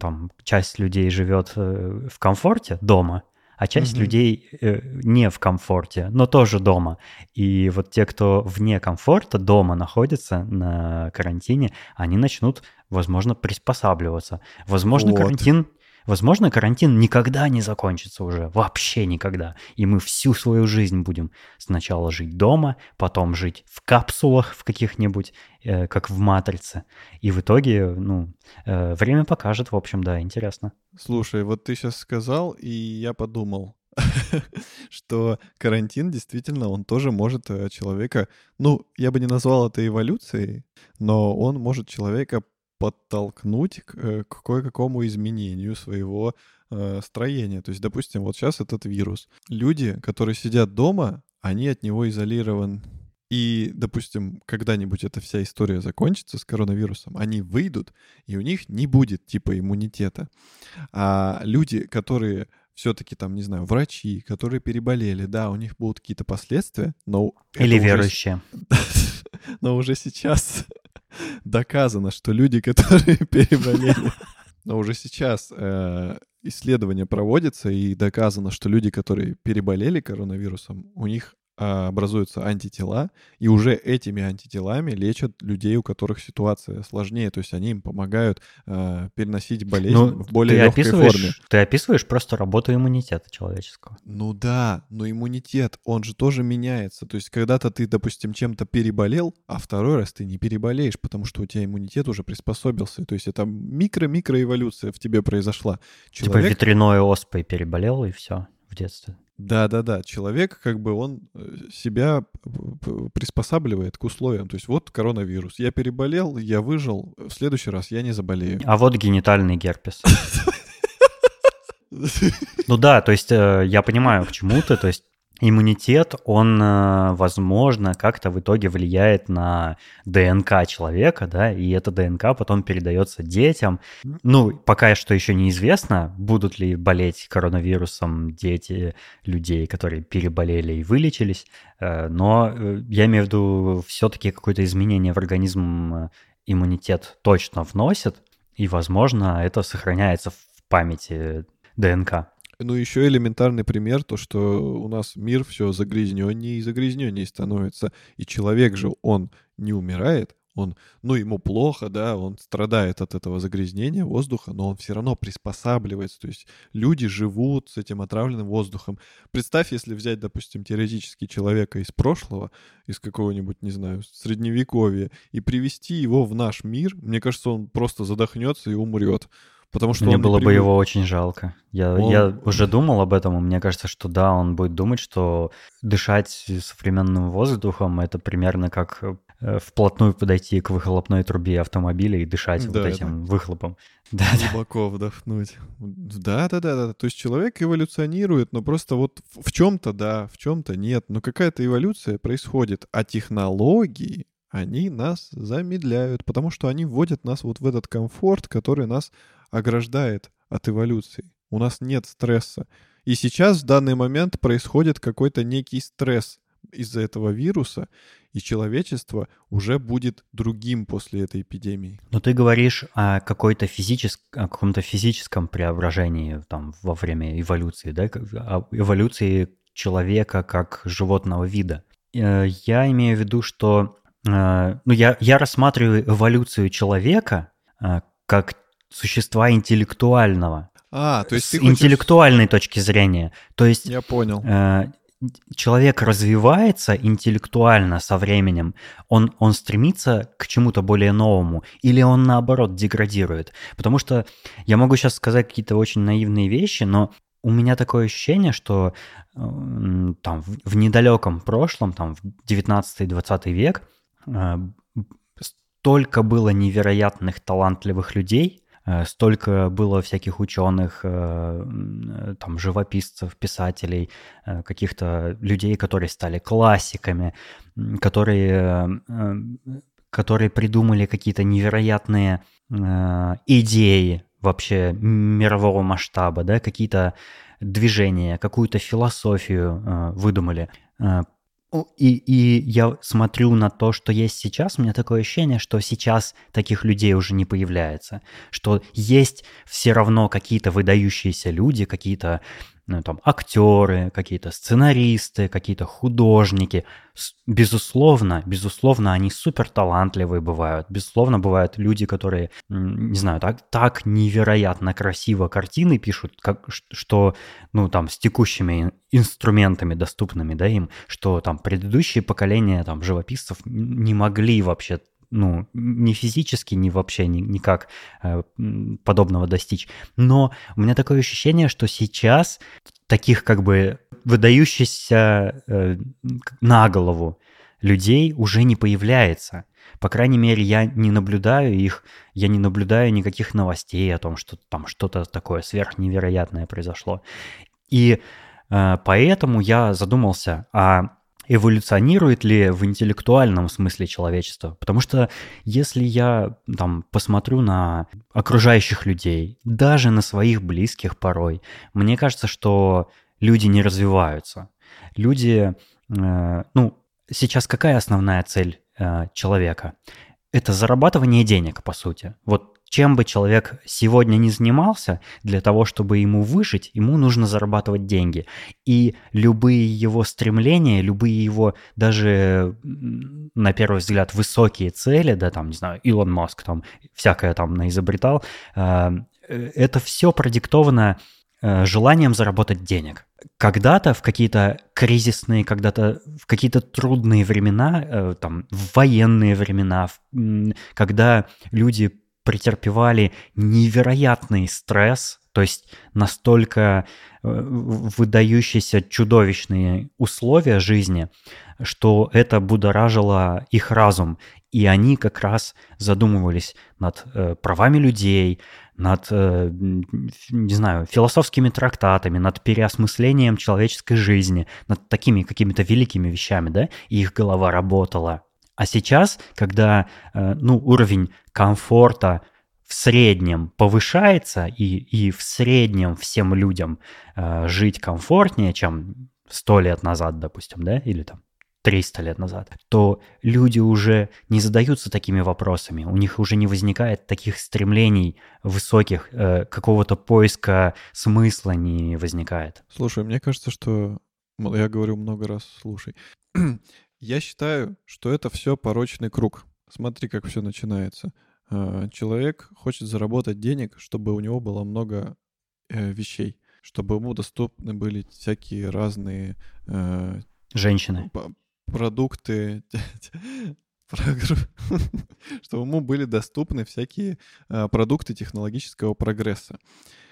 там часть людей живет э, в комфорте дома, а часть Мгм. людей э, не в комфорте, но тоже дома. И вот те, кто вне комфорта дома находится на карантине, они начнут, возможно, приспосабливаться. Возможно, Вот. карантин Возможно, карантин никогда не закончится уже, вообще никогда. И мы всю свою жизнь будем сначала жить дома, потом жить в капсулах в каких-нибудь, э, как в «Матрице». И в итоге, ну, э, время покажет, в общем, да, интересно. Слушай, вот ты сейчас сказал, и я подумал, <laughs> что карантин действительно, он тоже может э, человека, ну, я бы не назвал это эволюцией, но он может человека подтолкнуть к, э, к кое-какому изменению своего э, строения. То есть, допустим, вот сейчас этот вирус. Люди, которые сидят дома, они от него изолированы. И, допустим, когда-нибудь эта вся история закончится с коронавирусом, они выйдут, и у них не будет типа иммунитета. А люди, которые все-таки там, не знаю, врачи, которые переболели, да, у них будут какие-то последствия, но... Или уже верующие. <laughs> но уже сейчас доказано, что люди, <laughs> которые переболели, но уже сейчас э, исследования проводятся и доказано, что люди, которые переболели коронавирусом, у них образуются антитела, и уже этими антителами лечат людей, у которых ситуация сложнее, то есть они им помогают э, переносить болезнь Ну, в более легкой форме. ты описываешь просто работу иммунитета человеческого. Ну да, но иммунитет, он же тоже меняется. То есть когда-то ты, допустим, чем-то переболел, а второй раз ты не переболеешь, потому что у тебя иммунитет уже приспособился. То есть это микро-микроэволюция в тебе произошла. Типа Человек, ветряной оспой переболел, и все, в детстве. Да-да-да, человек как бы он э, себя приспосабливает к условиям. То есть вот коронавирус, я переболел, я выжил, в следующий раз я не заболею. А вот генитальный герпес. <laughs> Ну да, то есть э, я понимаю, к чему ты, то есть иммунитет, он, э, возможно, как-то в итоге влияет на ДНК человека, да, и эта ДНК потом передается детям. Ну, пока что еще неизвестно, будут ли болеть коронавирусом дети людей, которые переболели и вылечились, э, но э, я имею в виду все-таки какое-то изменение в организм иммунитет точно вносит, и, возможно, это сохраняется в памяти ДНК. Ну, еще элементарный пример, то, что у нас мир все загрязненнее и загрязненнее становится. И человек же, он не умирает, он, ну, ему плохо, да, он страдает от этого загрязнения воздуха, но он все равно приспосабливается. То есть люди живут с этим отравленным воздухом. Представь, если взять, допустим, теоретически человека из прошлого, из какого-нибудь, не знаю, средневековья, и привести его в наш мир, мне кажется, он просто задохнется и умрет. Потому что Мне было бы его очень жалко. Я, Он- я уже думал об этом, и мне кажется, что да, он будет думать, что дышать современным воздухом это примерно как э, вплотную подойти к выхлопной трубе автомобиля и дышать вот Да, этим выхлопом. <laughs> Да, да. глубоко вдохнуть. Да, да, да, да. То есть человек эволюционирует, но просто вот в чем-то да, в чем-то нет. Но какая-то эволюция происходит. А технологии, они нас замедляют, потому что они вводят нас вот в этот комфорт, который нас ограждает от эволюции. У нас нет стресса. И сейчас в данный момент происходит какой-то некий стресс из-за этого вируса, и человечество уже будет другим после этой эпидемии. Но ты говоришь о какой-то физическом, о каком-то физическом преображении там во время эволюции, да, о эволюции человека как животного вида. Э, я имею в виду, что ну, я, я рассматриваю эволюцию человека э, как существа интеллектуального. А, то есть с ты хочешь... интеллектуальной точки зрения. То есть Я понял. человек развивается интеллектуально со временем, он, он стремится к чему-то более новому, или он наоборот деградирует. Потому что я могу сейчас сказать какие-то очень наивные вещи, но у меня такое ощущение, что э, там в, в недалеком прошлом, там в 19-20 век, э, столько было невероятных талантливых людей, Э, столько было всяких ученых, э, там, живописцев, писателей, э, каких-то людей, которые стали классиками, которые, которые придумали какие-то невероятные идеи вообще мирового масштаба, да, какие-то движения, какую-то философию выдумали. И, и я смотрю на то, что есть сейчас, у меня такое ощущение, что сейчас таких людей уже не появляется, что есть все равно какие-то выдающиеся люди, какие-то ну, там, актеры, какие-то сценаристы, какие-то художники. Безусловно, безусловно, они супер талантливые бывают. Безусловно, бывают люди, которые, не знаю, так, так невероятно красиво картины пишут, как, что, ну, там, с текущими инструментами доступными, да, им, что там предыдущие поколения там живописцев не могли вообще ну, ни физически, ни вообще ни, никак э, подобного достичь. Но у меня такое ощущение, что сейчас таких как бы выдающихся э, на голову людей уже не появляется. По крайней мере, я не наблюдаю их, я не наблюдаю никаких новостей о том, что там что-то такое сверхневероятное произошло. И э, поэтому я задумался, а эволюционирует ли в интеллектуальном смысле человечество. Потому что если я там посмотрю на окружающих людей, даже на своих близких порой, мне кажется, что люди не развиваются. Люди, э, ну, сейчас какая основная цель э, человека? Это зарабатывание денег, по сути. Вот чем бы человек сегодня не занимался, для того, чтобы ему выжить, ему нужно зарабатывать деньги. И любые его стремления, любые его даже, на первый взгляд, высокие цели, да, там, не знаю, Илон Маск там всякое там наизобретал, э, э, это все продиктовано э, желанием заработать денег. Когда-то в какие-то кризисные, когда-то в какие-то трудные времена, там, в военные времена, когда люди претерпевали невероятный стресс, то есть настолько э, выдающиеся чудовищные условия жизни, что это будоражило их разум. И они как раз задумывались над э, правами людей, над, э, не знаю, философскими трактатами, над переосмыслением человеческой жизни, над такими какими-то великими вещами, да, и их голова работала. А сейчас, когда э, ну, уровень комфорта в среднем повышается, и, и в среднем всем людям э, жить комфортнее, чем 100 лет назад, допустим, да, или там 300 лет назад, то люди уже не задаются такими вопросами, у них уже не возникает таких стремлений высоких, э, какого-то поиска смысла не возникает. Слушай, мне кажется, что я говорю много раз, слушай, я считаю, что это все порочный круг. Смотри, как все начинается. А, человек хочет заработать денег, чтобы у него было много э, вещей, чтобы ему доступны были всякие разные э, женщины, продукты, <laughs> <laughs> чтобы ему были доступны всякие а, продукты технологического прогресса.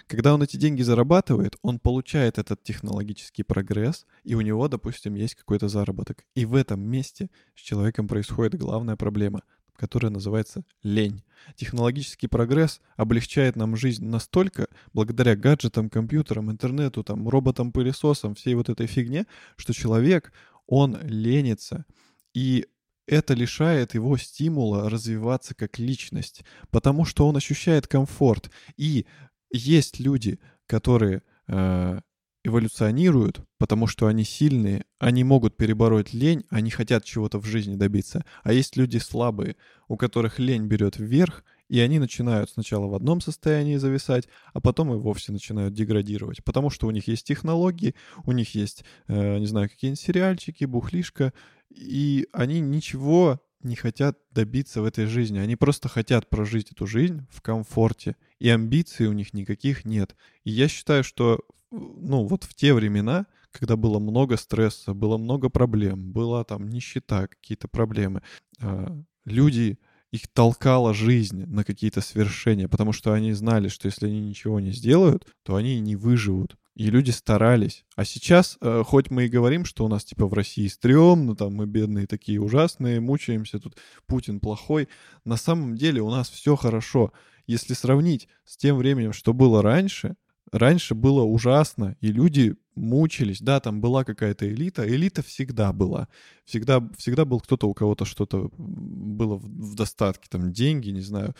Когда он эти деньги зарабатывает, он получает этот технологический прогресс, и у него, допустим, есть какой-то заработок. И в этом месте с человеком происходит главная проблема, которая называется лень. Технологический прогресс облегчает нам жизнь настолько, благодаря гаджетам, компьютерам, интернету, там, роботам-пылесосам, всей вот этой фигне, что человек, он ленится. И это лишает его стимула развиваться как личность, потому что он ощущает комфорт. И есть люди, которые э, эволюционируют, потому что они сильные, они могут перебороть лень, они хотят чего-то в жизни добиться. А есть люди слабые, у которых лень берет вверх, и они начинают сначала в одном состоянии зависать, а потом и вовсе начинают деградировать. Потому что у них есть технологии, у них есть, э, не знаю, какие-нибудь сериальчики, бухлишка, и они ничего не хотят добиться в этой жизни. Они просто хотят прожить эту жизнь в комфорте. И амбиций у них никаких нет. И я считаю, что ну, вот в те времена, когда было много стресса, было много проблем, была там нищета, какие-то проблемы, а, люди их толкала жизнь на какие-то свершения, потому что они знали, что если они ничего не сделают, то они не выживут. И люди старались. А сейчас, э, хоть мы и говорим, что у нас типа в России стрёмно, там мы бедные такие ужасные, мучаемся, тут Путин плохой, на самом деле у нас все хорошо. Если сравнить с тем временем, что было раньше, раньше было ужасно, и люди мучились. Да, там была какая-то элита. Элита всегда была. Всегда, всегда был кто-то, у кого-то что-то было в, в достатке. Там деньги, не знаю.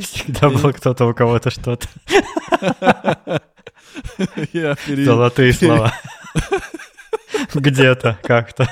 Всегда был кто-то, у кого-то что-то. <laughs> Золотые слова. <laughs> Где-то, как-то.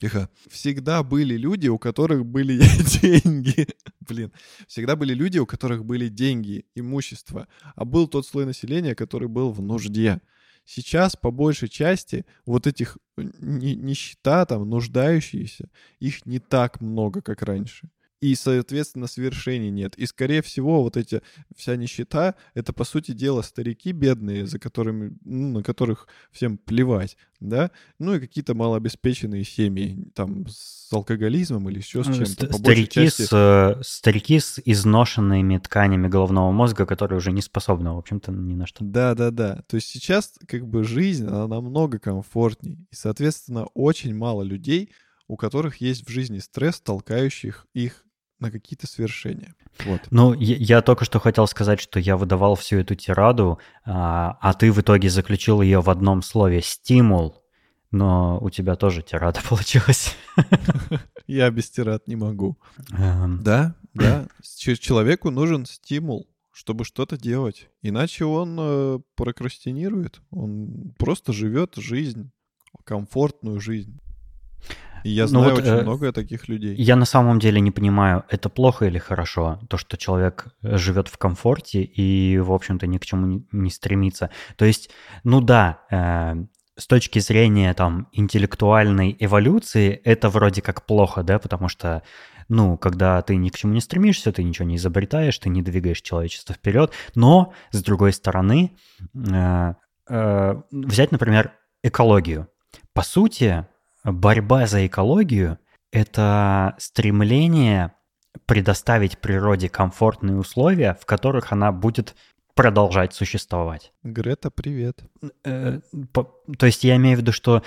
Тихо. Всегда были люди, у которых были <laughs> деньги. Блин. Всегда были люди, у которых были деньги, имущество. А был тот слой населения, который был в нужде. Сейчас, по большей части, вот этих нищета, там, нуждающиеся, их не так много, как раньше и, соответственно, свершений нет. И, скорее всего, вот эти вся нищета — это, по сути дела, старики бедные, за которыми, ну, на которых всем плевать, да? Ну и какие-то малообеспеченные семьи, там, с алкоголизмом или еще с ну, чем-то. По старики, части... с, старики с изношенными тканями головного мозга, которые уже не способны, в общем-то, ни на что. Да-да-да. То есть сейчас, как бы, жизнь, она намного комфортней. И, соответственно, очень мало людей, у которых есть в жизни стресс, толкающих их на какие-то свершения. Вот. Ну, я, я только что хотел сказать, что я выдавал всю эту тираду, а, а ты в итоге заключил ее в одном слове «стимул», но у тебя тоже тирада <laughs> получилась. <laughs> Я без тирад не могу. Эм. Да, да. Человеку нужен стимул, чтобы что-то делать. Иначе он э, прокрастинирует. Он просто живет жизнь, комфортную жизнь. И я ну знаю ну вот, очень э, много таких людей. Я на самом деле не понимаю, это плохо или хорошо, то, что человек живет в комфорте и, в общем-то, ни к чему не, не стремится. То есть, ну да, э, с точки зрения там интеллектуальной эволюции это вроде как плохо, да, потому что ну, когда ты ни к чему не стремишься, ты ничего не изобретаешь, ты не двигаешь человечество вперед. Но, с другой стороны, э, э, взять, например, экологию. По сути, борьба за экологию — это стремление предоставить природе комфортные условия, в которых она будет продолжать существовать. Грета, привет. Э, то есть я имею в виду, что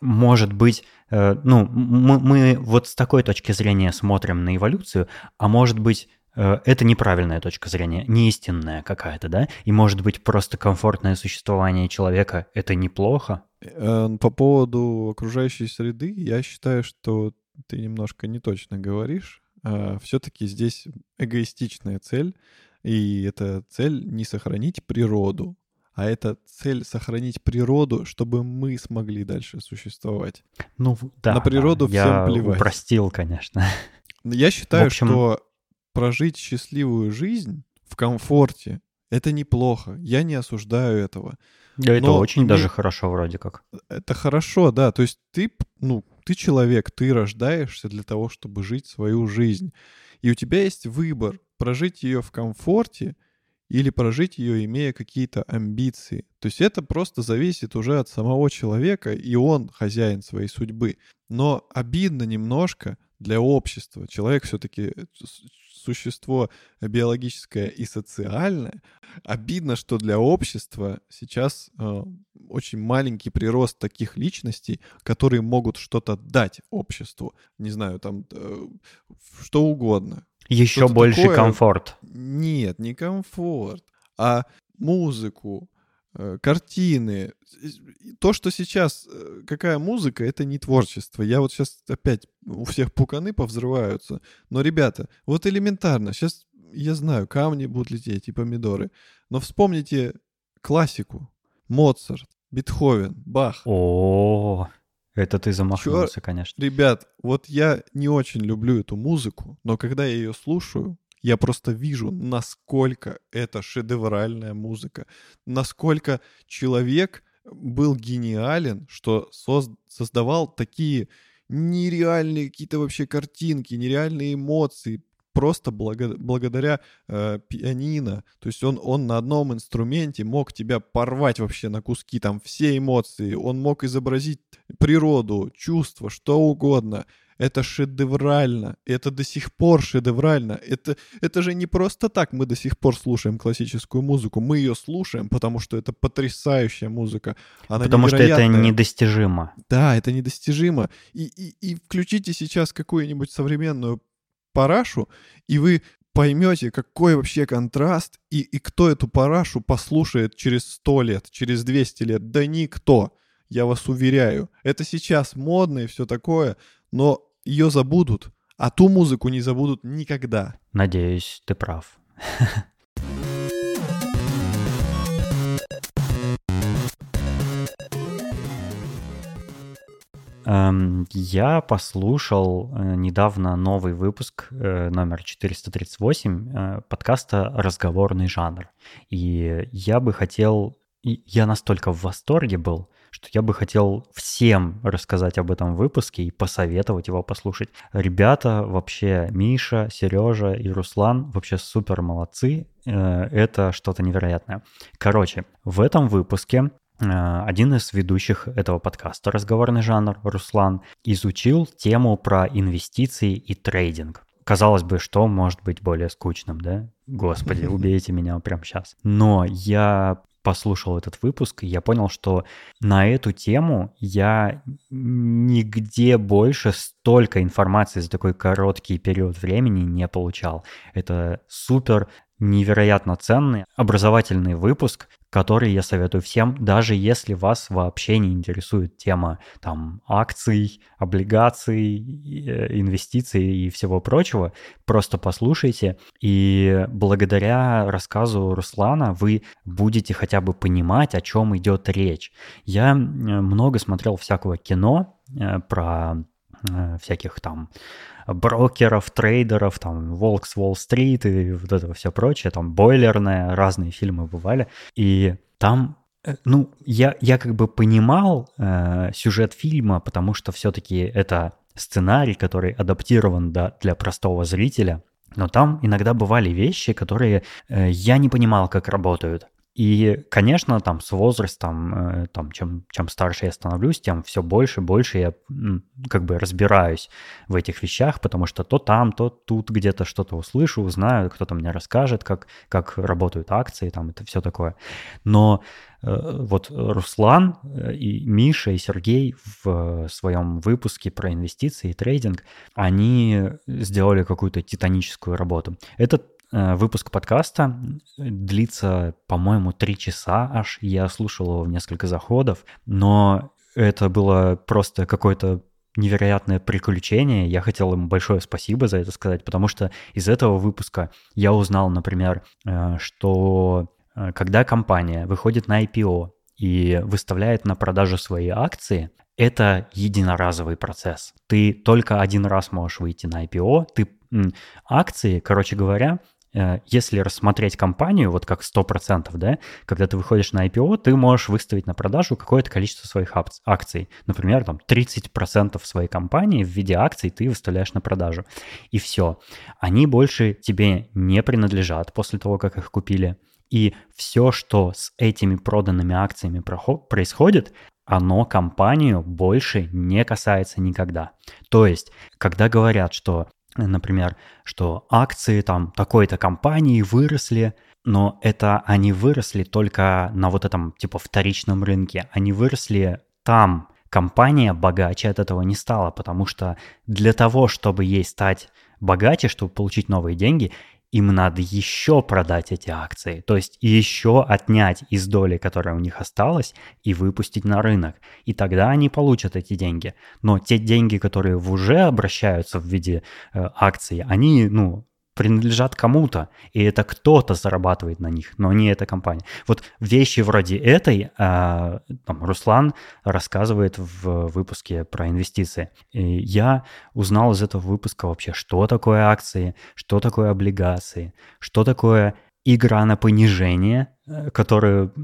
может быть, э, ну, мы, мы вот с такой точки зрения смотрим на эволюцию, а может быть, э, это неправильная точка зрения, не истинная какая-то, да? И может быть, просто комфортное существование человека — это неплохо? Э, по поводу окружающей среды, я считаю, что ты немножко не точно говоришь. А, Все-таки здесь эгоистичная цель, и эта цель не сохранить природу, а это цель сохранить природу, чтобы мы смогли дальше существовать. Ну, да. На природу да, всем я плевать. упростил, конечно. Я считаю, общем... что прожить счастливую жизнь в комфорте — это неплохо. Я не осуждаю этого. Да, это очень даже хорошо вроде как. Это хорошо, да. То есть ты, ну, ты человек, ты рождаешься для того, чтобы жить свою жизнь. И у тебя есть выбор прожить ее в комфорте или прожить ее, имея какие-то амбиции. То есть это просто зависит уже от самого человека, и он хозяин своей судьбы. Но обидно немножко для общества. Человек все-таки существо биологическое и социальное. Обидно, что для общества сейчас э, очень маленький прирост таких личностей, которые могут что-то дать обществу. Не знаю, там э, что угодно. Еще больше такое... комфорт. Нет, не комфорт, а музыку, картины. То, что сейчас, э, какая музыка, это не творчество. Я вот сейчас опять, у всех пуканы повзрываются. Но, ребята, вот элементарно, сейчас, я знаю, камни будут лететь и помидоры. Но вспомните классику. Моцарт, Бетховен, Бах. О, это ты замахнулся, конечно. Ребят, вот я не очень люблю эту музыку, но когда я ее слушаю, я просто вижу, насколько это шедевральная музыка, насколько человек был гениален, что соз- создавал такие нереальные какие-то вообще картинки, нереальные эмоции, просто благо- благодаря э, пианино. То есть он, он на одном инструменте мог тебя порвать вообще на куски, там все эмоции. Он мог изобразить природу, чувства, что угодно. Это шедеврально. Это до сих пор шедеврально. Это, это же не просто так мы до сих пор слушаем классическую музыку. Мы ее слушаем, потому что это потрясающая музыка. Она Потому что это недостижимо. Да, это недостижимо. И, и, и включите сейчас какую-нибудь современную парашу, и вы поймете, какой вообще контраст, и, и кто эту парашу послушает через 100 лет, через 200 лет. Да никто, я вас уверяю. Это сейчас модно и все такое, но ее забудут, а ту музыку не забудут никогда. Надеюсь, ты прав. <laughs> Эм, Я послушал э, недавно новый выпуск э, номер 438 э, подкаста «Разговорный жанр». И я бы хотел... Я настолько в восторге был, что я бы хотел всем рассказать об этом выпуске и посоветовать его послушать. Ребята вообще, Миша, Сережа и Руслан вообще супер молодцы. Э, Это что-то невероятное. Короче, в этом выпуске э, один из ведущих этого подкаста «Разговорный жанр» Руслан изучил тему про инвестиции и трейдинг. Казалось бы, что может быть более скучным, да? Господи, убейте меня прямо сейчас. Но я послушал этот выпуск, я понял, что на эту тему я нигде больше столько информации за такой короткий период времени не получал. Это супер невероятно ценный образовательный выпуск, который я советую всем, даже если вас вообще не интересует тема там акций, облигаций, э, инвестиций и всего прочего, просто послушайте, и благодаря рассказу Руслана вы будете хотя бы понимать, о чем идет речь. Я много смотрел всякого кино э, про э, всяких там брокеров, трейдеров, там, Волк с Уолл-стрит и вот это все прочее, там, бойлерная, разные фильмы бывали. И там э, ну, я, я как бы понимал э, сюжет фильма, потому что все-таки это сценарий, который адаптирован да, для простого зрителя. Но там иногда бывали вещи, которые э, я не понимал, как работают. И, конечно, там с возрастом, э, там, чем, чем старше я становлюсь, тем все больше и больше я как бы разбираюсь в этих вещах, потому что то там, то тут где-то что-то услышу, узнаю, кто-то мне расскажет, как, как работают акции, там это все такое. Но э, вот Руслан э, и Миша и Сергей в своем выпуске про инвестиции и трейдинг, они сделали какую-то титаническую работу. Этот э, выпуск подкаста длится, по-моему, три часа аж. Я слушал его в несколько заходов, но это было просто какое-то невероятное приключение. Я хотел им большое спасибо за это сказать, потому что из этого выпуска я узнал, например, э, что э, когда компания выходит на IPO и выставляет на продажу свои акции, это единоразовый процесс. Ты только один раз можешь выйти на IPO, ты акции, короче говоря, э, если рассмотреть компанию, вот как 100%, да, когда ты выходишь на IPO, ты можешь выставить на продажу какое-то количество своих ак- акций. Например, там 30% своей компании в виде акций ты выставляешь на продажу. И все. Они больше тебе не принадлежат после того, как их купили. И все, что с этими проданными акциями происходит, оно компанию больше не касается никогда. То есть, когда говорят, что, э, например, что акции там такой-то компании выросли, но это они выросли только на вот этом типа вторичном рынке. Они выросли там. Компания богаче от этого не стала, потому что для того, чтобы ей стать богаче, чтобы получить новые деньги, им надо еще продать эти акции, то есть еще отнять из доли, которая у них осталась, и выпустить на рынок. И тогда они получат эти деньги. Но те деньги, которые уже обращаются в виде э, акций, они, ну, принадлежат кому-то, и это кто-то зарабатывает на них, но не эта компания. Вот вещи вроде этой э, там, Руслан рассказывает в выпуске про инвестиции. И я узнал из этого выпуска вообще, что такое акции, что такое облигации, что такое игра на понижение, э, которую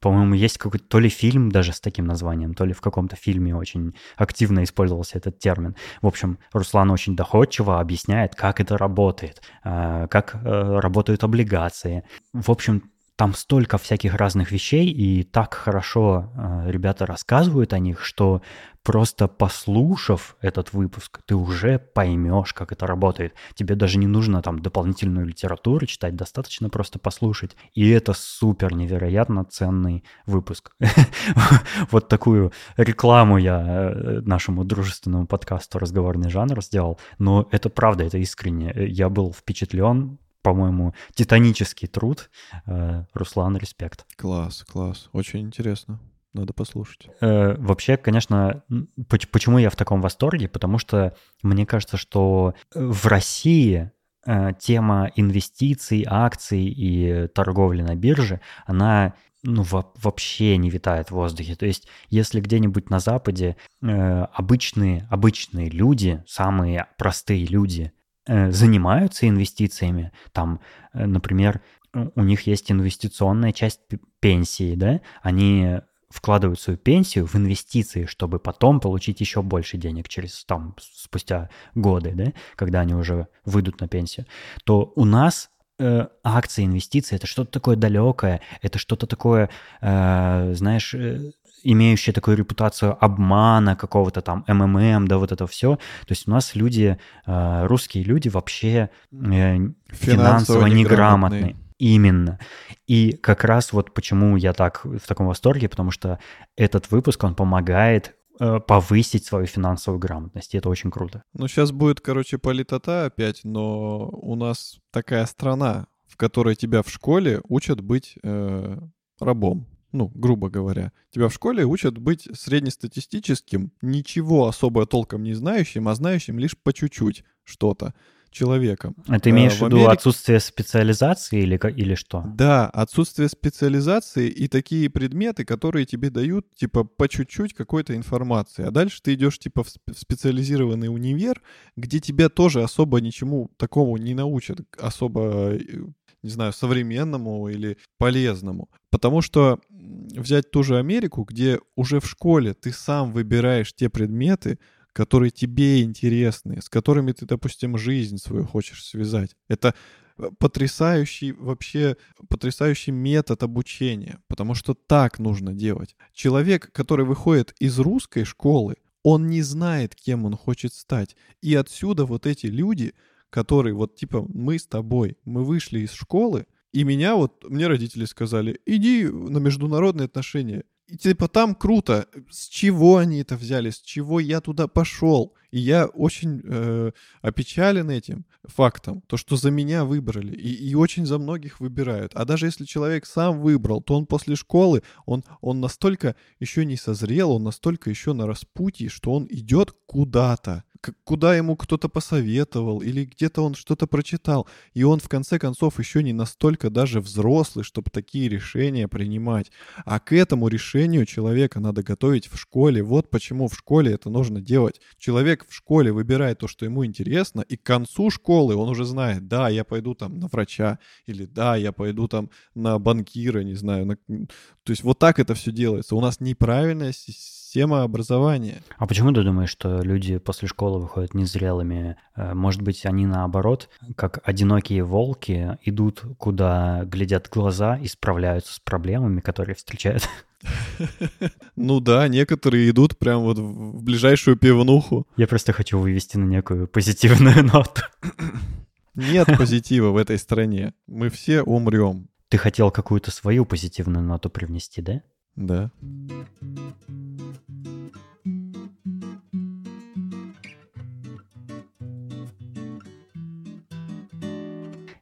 по-моему, есть какой-то то ли фильм даже с таким названием, то ли в каком-то фильме очень активно использовался этот термин. В общем, Руслан очень доходчиво объясняет, как это работает, э, как э, работают облигации. В общем, там столько всяких разных вещей, и так хорошо э, ребята рассказывают о них, что просто послушав этот выпуск, ты уже поймешь, как это работает. Тебе даже не нужно там дополнительную литературу читать, достаточно просто послушать. И это супер невероятно ценный выпуск. <laughs> Вот такую рекламу я э, нашему дружественному подкасту «Разговорный жанр» сделал. Но это правда, это искренне. Я был впечатлен по-моему, титанический труд. Э, Руслан, респект. Класс, класс. Очень интересно. Надо послушать. Э, вообще, конечно, почему я в таком восторге? Потому что мне кажется, что в России э, тема инвестиций, акций и торговли на бирже, она ну, вообще не витает в воздухе. То есть, если где-нибудь на Западе э, обычные, обычные люди, самые простые люди, Э, занимаются инвестициями. Там, э, например, у них есть инвестиционная часть пенсии, да, они вкладывают свою пенсию в инвестиции, чтобы потом получить еще больше денег через там спустя годы, да, когда они уже выйдут на пенсию, то у нас э, акции, инвестиции это что-то такое далекое, это что-то такое, э, знаешь, э, имеющие такую репутацию обмана какого-то там МММ, да, вот это все. То есть у нас люди, э, русские люди вообще э, финансово, финансово неграмотные. Именно. И как раз вот почему я так в таком восторге, потому что этот выпуск, он помогает э, повысить свою финансовую грамотность. И это очень круто. Ну, сейчас будет, короче, политота опять, но у нас такая страна, в которой тебя в школе учат быть э, рабом ну, грубо говоря. Тебя в школе учат быть среднестатистическим, ничего особо толком не знающим, а знающим лишь по чуть-чуть что-то человеком. А ты имеешь в, в виду Америке... отсутствие специализации или, или что? Да, отсутствие специализации и такие предметы, которые тебе дают, типа, по чуть-чуть какой-то информации. А дальше ты идешь, типа, в специализированный универ, где тебя тоже особо ничему такому не научат, особо э, не знаю, современному или полезному. Потому что взять ту же Америку, где уже в школе ты сам выбираешь те предметы, которые тебе интересны, с которыми ты, допустим, жизнь свою хочешь связать. Это э, потрясающий вообще потрясающий метод обучения, потому что так нужно делать. Человек, который выходит из русской школы, он не знает, кем он хочет стать. И отсюда вот эти люди, которые вот типа мы с тобой, мы вышли из школы, и меня вот, мне родители сказали, иди на международные отношения. И типа там круто. С чего они это взяли? С чего я туда пошел? И я очень э, опечален этим фактом, то, что за меня выбрали. И, и очень за многих выбирают. А даже если человек сам выбрал, то он после школы, он, он настолько еще не созрел, он настолько еще на распутье, что он идет куда-то куда ему кто-то посоветовал, или где-то он что-то прочитал. И он, в конце концов, еще не настолько даже взрослый, чтобы такие решения принимать. А к этому решению человека надо готовить в школе. Вот почему в школе это нужно делать. Человек в школе выбирает то, что ему интересно, и к концу школы он уже знает, да, я пойду там на врача, или да, я пойду там на банкира, не знаю. На... То есть вот так это все делается. У нас неправильная система образования. А почему ты думаешь, что люди после школы выходят незрелыми? Э, может быть, они наоборот, как одинокие волки, идут, куда глядят глаза и справляются с проблемами, которые встречают? <laughs> <laughs> Ну да, некоторые идут прям вот в ближайшую пивнуху. Я просто хочу вывести на некую позитивную <laughs> ноту. Нет <laughs> позитива в этой стране. Мы все умрем. Ты хотел какую-то свою позитивную ноту привнести, да? Да.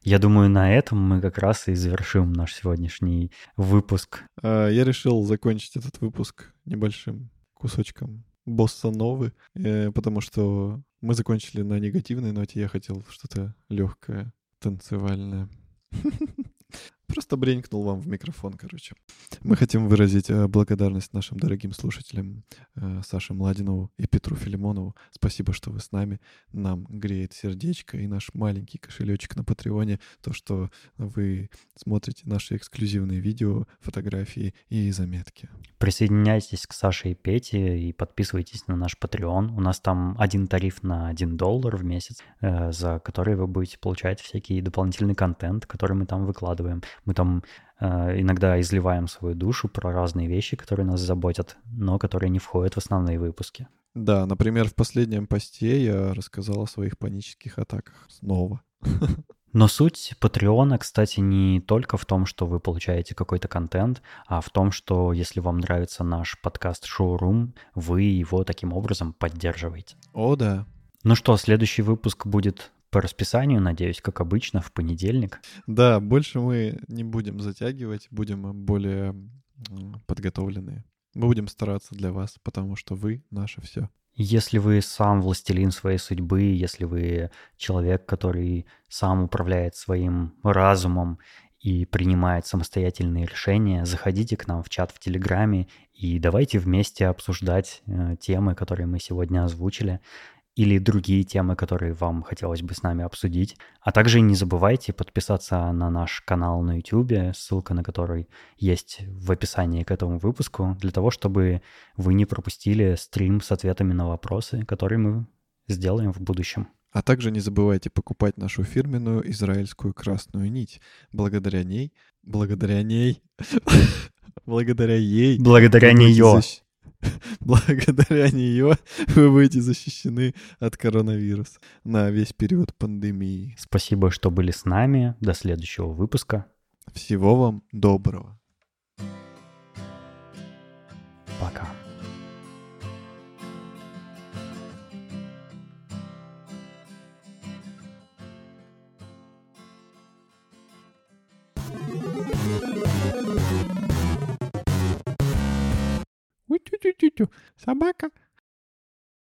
Я думаю, на этом мы как раз и завершим наш сегодняшний выпуск. А, я решил закончить этот выпуск небольшим кусочком босса новы, э, потому что мы закончили на негативной ноте, я хотел что-то легкое танцевальная. <laughs> Просто бренькнул вам в микрофон, короче. Мы хотим выразить э, благодарность нашим дорогим слушателям э, Саше Младинову и Петру Филимонову. Спасибо, что вы с нами. Нам греет сердечко и наш маленький кошелечек на Патреоне. То, что вы смотрите наши эксклюзивные видео, фотографии и заметки. Присоединяйтесь к Саше и Пете и подписывайтесь на наш Patreon. У нас там один тариф на 1 доллар в месяц, э, за который вы будете получать всякий дополнительный контент, который мы там выкладываем. Мы там э, иногда изливаем свою душу про разные вещи, которые нас заботят, но которые не входят в основные выпуски. Да, например, в последнем посте я рассказал о своих панических атаках снова. <laughs> Но суть Патреона, кстати, не только в том, что вы получаете какой-то контент, а в том, что если вам нравится наш подкаст Showroom, вы его таким образом поддерживаете. О, да. Ну что, следующий выпуск будет по расписанию, надеюсь, как обычно, в понедельник. Да, больше мы не будем затягивать, будем более подготовленные. Мы будем стараться для вас, потому что вы наше все. Если вы сам властелин своей судьбы, если вы человек, который сам управляет своим разумом и принимает самостоятельные решения, заходите к нам в чат в Телеграме и давайте вместе обсуждать э, темы, которые мы сегодня озвучили или другие темы, которые вам хотелось бы с нами обсудить. А также не забывайте подписаться на наш канал на YouTube, ссылка на который есть в описании к этому выпуску, для того, чтобы вы не пропустили стрим с ответами на вопросы, которые мы сделаем в будущем. А также не забывайте покупать нашу фирменную израильскую красную нить. Благодаря ней, благодаря ней, <laughs> благодаря ей, благодаря нее, <laughs> благодаря нее вы будете защищены от коронавируса на весь период пандемии. Спасибо, что были с нами. До следующего выпуска. Всего вам доброго. Пока. Sabaka